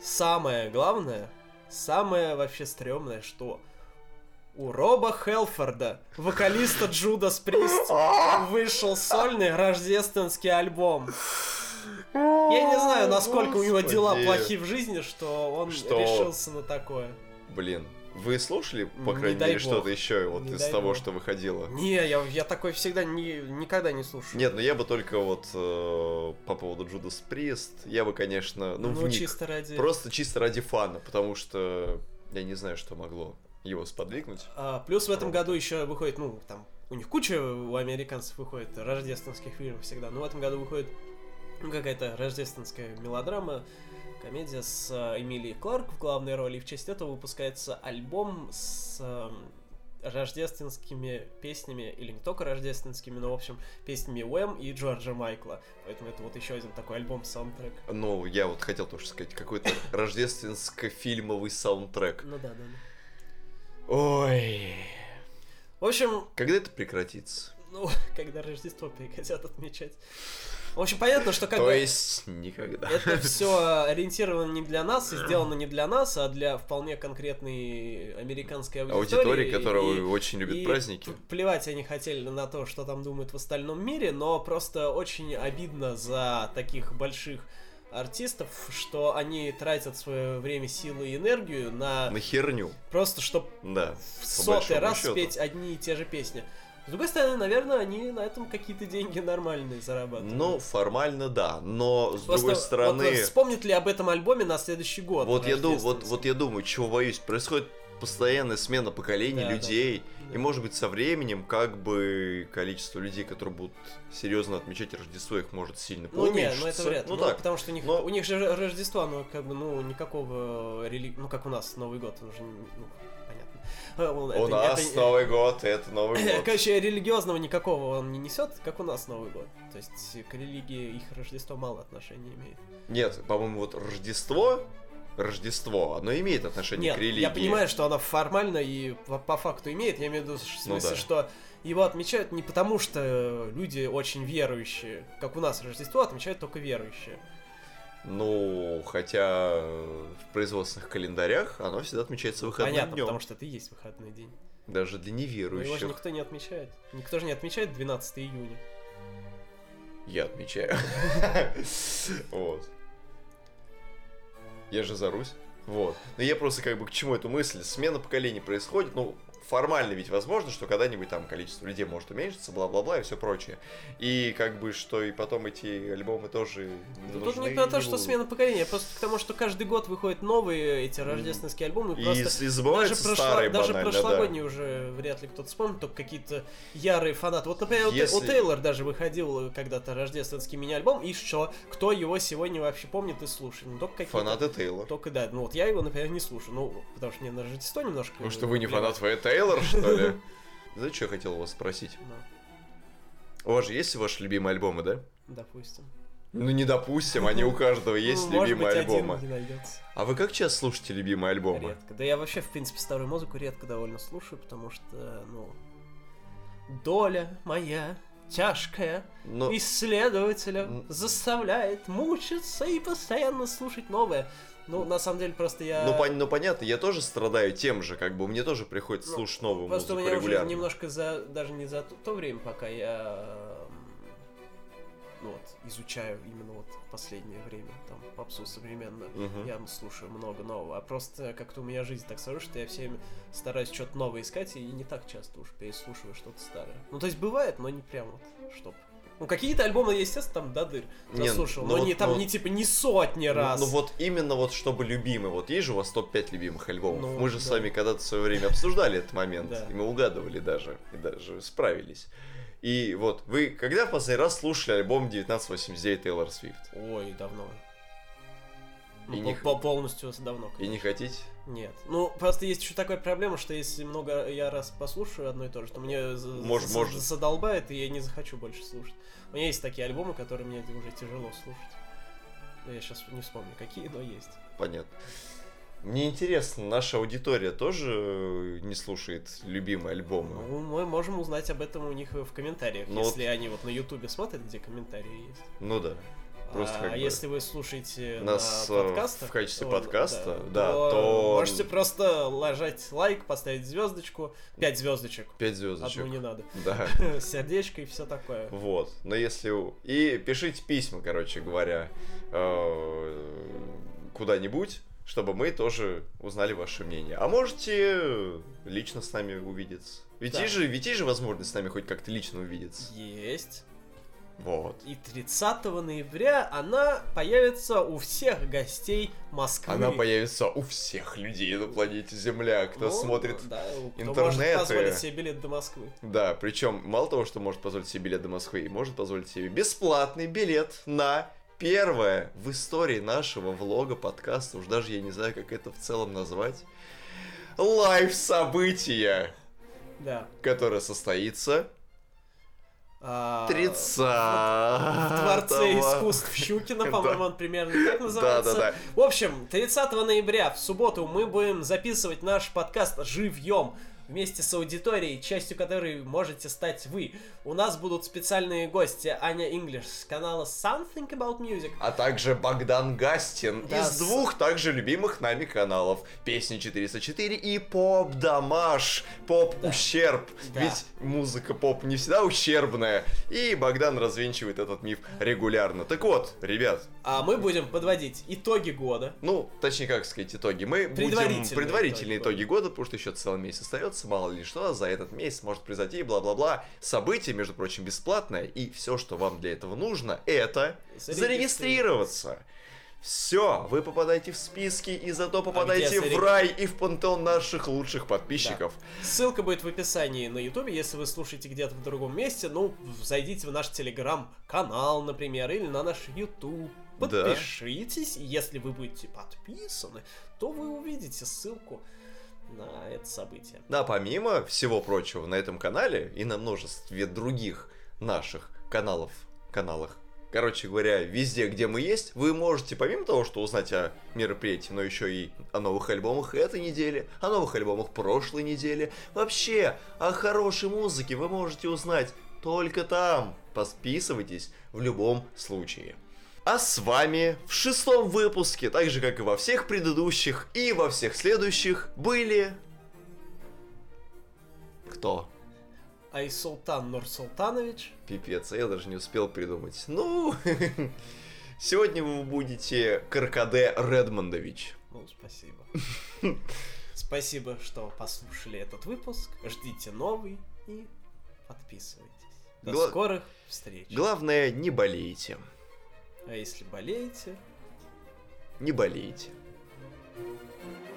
Speaker 2: самое главное, самое вообще стрёмное, что у Роба Хелфорда, вокалиста Джудас Прист, вышел сольный рождественский альбом. Я не знаю, насколько у него дела
Speaker 1: Господи.
Speaker 2: плохи в жизни, что он
Speaker 1: Что?
Speaker 2: решился на такое.
Speaker 1: Блин, вы слушали, по
Speaker 2: Не
Speaker 1: крайней мере, что-то еще вот
Speaker 2: Не
Speaker 1: из того,
Speaker 2: бог.
Speaker 1: что выходило?
Speaker 2: Не, я, я такой всегда не, никогда не слушаю.
Speaker 1: Нет, ну я бы только вот э, по поводу Judas Priest, я бы, конечно, ну,
Speaker 2: ну,
Speaker 1: вник.
Speaker 2: чисто ради...
Speaker 1: Просто чисто ради фана, потому что я не знаю, что могло его сподвигнуть.
Speaker 2: А, плюс в этом
Speaker 1: Робот.
Speaker 2: году еще выходит, ну, там, у них куча у американцев выходит рождественских фильмов всегда, но в этом году выходит ну, какая-то рождественская мелодрама, комедия с а, Эмилией Кларк в главной роли, и в честь этого выпускается альбом с ам, рождественскими песнями, или не только рождественскими, но, в общем, песнями Уэм и Джорджа Майкла. Поэтому это вот еще один такой альбом-саундтрек.
Speaker 1: Ну, я вот хотел тоже сказать, какой-то <laughs> рождественско-фильмовый саундтрек.
Speaker 2: Ну да, да, да.
Speaker 1: Ой,
Speaker 2: В общем,
Speaker 1: когда это прекратится?
Speaker 2: ну, <laughs> когда Рождество прекратят отмечать. В общем, понятно, что как
Speaker 1: То
Speaker 2: бы...
Speaker 1: есть никогда.
Speaker 2: Это <laughs> все ориентировано не для нас и сделано не для нас, а для вполне конкретной американской аудитории.
Speaker 1: Аудитория, которая
Speaker 2: И-
Speaker 1: очень любит
Speaker 2: и
Speaker 1: праздники.
Speaker 2: Плевать они хотели на то, что там думают в остальном мире, но просто очень обидно за таких больших артистов, что они тратят свое время, силы и энергию на
Speaker 1: На херню,
Speaker 2: просто, чтобы
Speaker 1: да.
Speaker 2: в сотый раз
Speaker 1: счету.
Speaker 2: спеть одни и те же песни. С другой стороны, наверное, они на этом какие-то деньги нормальные зарабатывают.
Speaker 1: Ну, формально да, но с
Speaker 2: Просто
Speaker 1: другой
Speaker 2: вот
Speaker 1: стороны...
Speaker 2: вспомнит ли об этом альбоме на следующий год?
Speaker 1: Вот я, думаю, вот, вот я думаю, чего боюсь. Происходит постоянная смена поколений
Speaker 2: Да,
Speaker 1: людей.
Speaker 2: да.
Speaker 1: И может быть со временем как бы количество людей, которые будут серьезно отмечать Рождество, их может сильно
Speaker 2: Ну не,
Speaker 1: поуменьшиться.
Speaker 2: ну это вряд ли.
Speaker 1: Ну
Speaker 2: Ну,
Speaker 1: так.
Speaker 2: потому что у них,
Speaker 1: но-
Speaker 2: у них же Рождество, ну как бы, ну никакого рели... ну как у нас Новый год, он же, ну А, он-
Speaker 1: У
Speaker 2: это-
Speaker 1: нас
Speaker 2: это-
Speaker 1: Новый год, это Новый год.
Speaker 2: Короче, религиозного никакого он не несет, как у нас Новый год. То есть к религии их Рождество мало отношения имеет.
Speaker 1: Нет, по-моему, вот Рождество, Рождество, оно имеет отношение
Speaker 2: Нет,
Speaker 1: к религии.
Speaker 2: я понимаю, что оно формально и по, по факту имеет. Я имею в виду в
Speaker 1: Ну
Speaker 2: смысле,
Speaker 1: да.
Speaker 2: что его отмечают не потому, что люди очень верующие, как у нас Рождество отмечают только верующие.
Speaker 1: Ну, хотя в производственных календарях оно всегда отмечается выходным
Speaker 2: Понятно,
Speaker 1: днем.
Speaker 2: потому что это и есть выходной день.
Speaker 1: Даже для
Speaker 2: Но его же
Speaker 1: неверующих.
Speaker 2: никто не отмечает. Никто же не отмечает 12 июня.
Speaker 1: Я отмечаю. <laughs> Вот. Я же за Русь. Вот. Но я просто как бы к чему эту мысль? Смена поколений происходит, ну, формально ведь возможно, что когда-нибудь там количество людей может уменьшиться, бла-бла-бла и все прочее. И как бы, что и потом эти альбомы тоже
Speaker 2: Тут
Speaker 1: нужны,
Speaker 2: не про то, что
Speaker 1: будут.
Speaker 2: смена поколения, а просто к тому, что каждый год выходят новые эти рождественские альбомы.
Speaker 1: И,
Speaker 2: просто
Speaker 1: и забываются
Speaker 2: даже,
Speaker 1: старые
Speaker 2: даже
Speaker 1: банально,
Speaker 2: прошлогодние уже вряд ли кто-то вспомнит, только какие-то ярые фанаты. Вот, например, у Те- у
Speaker 1: Если-
Speaker 2: Тейлор даже выходил когда-то рождественский мини-альбом, и что? Кто его сегодня вообще помнит и слушает? Ну, только
Speaker 1: да.
Speaker 2: какие-то...
Speaker 1: Фанаты Тейлор.
Speaker 2: Только да, ну вот я его, например, не слушаю, ну, потому что мне на Рождество немножко...
Speaker 1: Потому что вы не фанат Фэ- Тейлор, что ли? <laughs> Знаете, что я хотел вас спросить?
Speaker 2: Ну,
Speaker 1: У вас же есть ваши любимые альбомы, да?
Speaker 2: допустим.
Speaker 1: Ну не допустим, они у каждого есть
Speaker 2: Ну, может
Speaker 1: любимые
Speaker 2: быть,
Speaker 1: альбомы. А вы как часто слушаете любимые альбомы?
Speaker 2: Редко. Да я вообще, в принципе, старую музыку редко довольно слушаю, потому что, ну, доля моя тяжкая
Speaker 1: Ну,
Speaker 2: исследователя заставляет мучиться и постоянно слушать новое. Ну, на самом деле, просто я...
Speaker 1: ну, пон- ну, понятно, я тоже страдаю тем же, как бы мне тоже приходится
Speaker 2: Ну,
Speaker 1: слушать новую
Speaker 2: Просто у
Speaker 1: музыку
Speaker 2: меня
Speaker 1: регулярно.
Speaker 2: уже немножко за... Даже не за то, то время, пока я... Ну вот, изучаю именно вот последнее время, там, попсу современную.
Speaker 1: Мгм.
Speaker 2: Я слушаю много нового, а просто как-то у меня жизнь так сложилась, что я все время стараюсь что-то новое искать и не так часто уж переслушиваю что-то старое. Ну, то есть бывает, но не прям вот, чтоб... Ну, какие-то альбомы, естественно, там до дыр
Speaker 1: Не,
Speaker 2: заслушал,
Speaker 1: ну
Speaker 2: но
Speaker 1: вот-
Speaker 2: не там,
Speaker 1: ну
Speaker 2: не типа, не сотни
Speaker 1: Ну,
Speaker 2: раз.
Speaker 1: Ну, вот именно вот чтобы любимый. Вот есть же у вас топ-5 любимых альбомов.
Speaker 2: Ну,
Speaker 1: Мы же с
Speaker 2: да.
Speaker 1: вами когда-то в свое время обсуждали этот момент.
Speaker 2: Да.
Speaker 1: И мы угадывали даже. И даже справились. И вот, вы когда в последний раз слушали альбом 1989 Тейлор Свифт?
Speaker 2: Ой, давно. Ну,
Speaker 1: И
Speaker 2: по-
Speaker 1: не-
Speaker 2: по- полностью давно,
Speaker 1: И не
Speaker 2: конечно.
Speaker 1: хотите?
Speaker 2: Нет. Ну, просто есть еще такая проблема, что если много я раз послушаю одно и то же, то мне
Speaker 1: Может-
Speaker 2: за-
Speaker 1: может.
Speaker 2: задолбает, и я не захочу больше слушать. У меня есть такие альбомы, которые мне уже тяжело слушать. Я сейчас не вспомню, какие, но есть.
Speaker 1: Понятно. Мне интересно, наша аудитория тоже э, не слушает любимые альбомы?
Speaker 2: Ну, мы можем узнать об этом у них в комментариях,
Speaker 1: Ну
Speaker 2: если они вот на Ютубе смотрят, где комментарии есть.
Speaker 1: Ну да. Просто
Speaker 2: а
Speaker 1: как бы
Speaker 2: если вы слушаете
Speaker 1: нас,
Speaker 2: на
Speaker 1: э,
Speaker 2: подкастах,
Speaker 1: в качестве
Speaker 2: то,
Speaker 1: подкаста, да, то-
Speaker 2: можете просто ложать лайк, поставить звездочку, 5 звездочек.
Speaker 1: 5 звездочек.
Speaker 2: Одну не надо. <laughs>
Speaker 1: Да. <laughs>
Speaker 2: Сердечко и все такое.
Speaker 1: Вот. Но если... И пишите письма, короче говоря, э, куда-нибудь, чтобы мы тоже узнали ваше мнение. А можете лично с нами увидеться. Ведь
Speaker 2: Да.
Speaker 1: есть же, ведь есть же возможность с нами хоть как-то лично увидеться.
Speaker 2: Есть.
Speaker 1: Вот.
Speaker 2: И 30 ноября она появится у всех гостей Москвы.
Speaker 1: Она появится у всех людей на планете Земля, кто
Speaker 2: Ну,
Speaker 1: смотрит
Speaker 2: да, кто
Speaker 1: интернет
Speaker 2: может позволить
Speaker 1: и-
Speaker 2: себе билет до Москвы.
Speaker 1: Да, причем мало того, что может позволить себе билет до Москвы, может позволить себе бесплатный билет на первое в истории нашего влога, подкаста, уж даже я не знаю, как это в целом назвать, лайв-событие,
Speaker 2: Да.
Speaker 1: которое состоится
Speaker 2: А,
Speaker 1: 30
Speaker 2: В Дворце искусств Щукина, <laughs> по-моему, он примерно так называется. В общем, 30 ноября в субботу мы будем записывать наш подкаст живьем вместе с аудиторией, частью которой можете стать вы. У нас будут специальные гости Аня Инглиш с канала Something About Music.
Speaker 1: А также Богдан Гастин
Speaker 2: Да,
Speaker 1: из
Speaker 2: с-
Speaker 1: двух также любимых нами каналов. Песни 404 и Поп Дамаш. Поп. Ущерб.
Speaker 2: Да.
Speaker 1: Ведь музыка поп не всегда ущербная. И Богдан развенчивает этот миф регулярно. Так вот, ребят,
Speaker 2: А мы будем подводить итоги года.
Speaker 1: ну, точнее, как сказать, итоги. Мы будем
Speaker 2: Предварительные
Speaker 1: предварительные
Speaker 2: итоги
Speaker 1: итоги года, потому что еще целый месяц остается, мало ли что, за этот месяц может произойти, бла-бла-бла. Событие, между прочим, бесплатное, и все, что вам для этого нужно, это зарегистрироваться. Все, вы попадаете в списки и зато попадаете в
Speaker 2: зареги-
Speaker 1: рай и в пантеон наших лучших подписчиков.
Speaker 2: Ссылка будет в описании на ютубе, если вы слушаете где-то в другом месте, ну, зайдите в наш телеграм-канал, например, или на наш ютуб.
Speaker 1: Да.
Speaker 2: Подпишитесь, и если вы будете подписаны, то вы увидите ссылку на это событие.
Speaker 1: Да, помимо всего прочего, на этом канале и на множестве других наших каналов, каналах, короче говоря, везде, где мы есть, вы можете, помимо того, что узнать о мероприятии, но еще и о новых альбомах этой недели, о новых альбомах прошлой недели, вообще о хорошей музыке вы можете узнать только там. Подписывайтесь в любом случае. А с вами в шестом выпуске, так же как и во всех предыдущих и во всех следующих, были... Кто?
Speaker 2: Айсултан Нурсултанович.
Speaker 1: Пипец, а я даже не успел придумать. Ну, <laughs> сегодня вы будете Каркаде Редмондович.
Speaker 2: Ну, спасибо. Спасибо, что послушали этот выпуск. Ждите новый и подписывайтесь. До
Speaker 1: Гла-
Speaker 2: скорых встреч.
Speaker 1: Главное, не болейте.
Speaker 2: А если болеете...
Speaker 1: Не болейте. thank you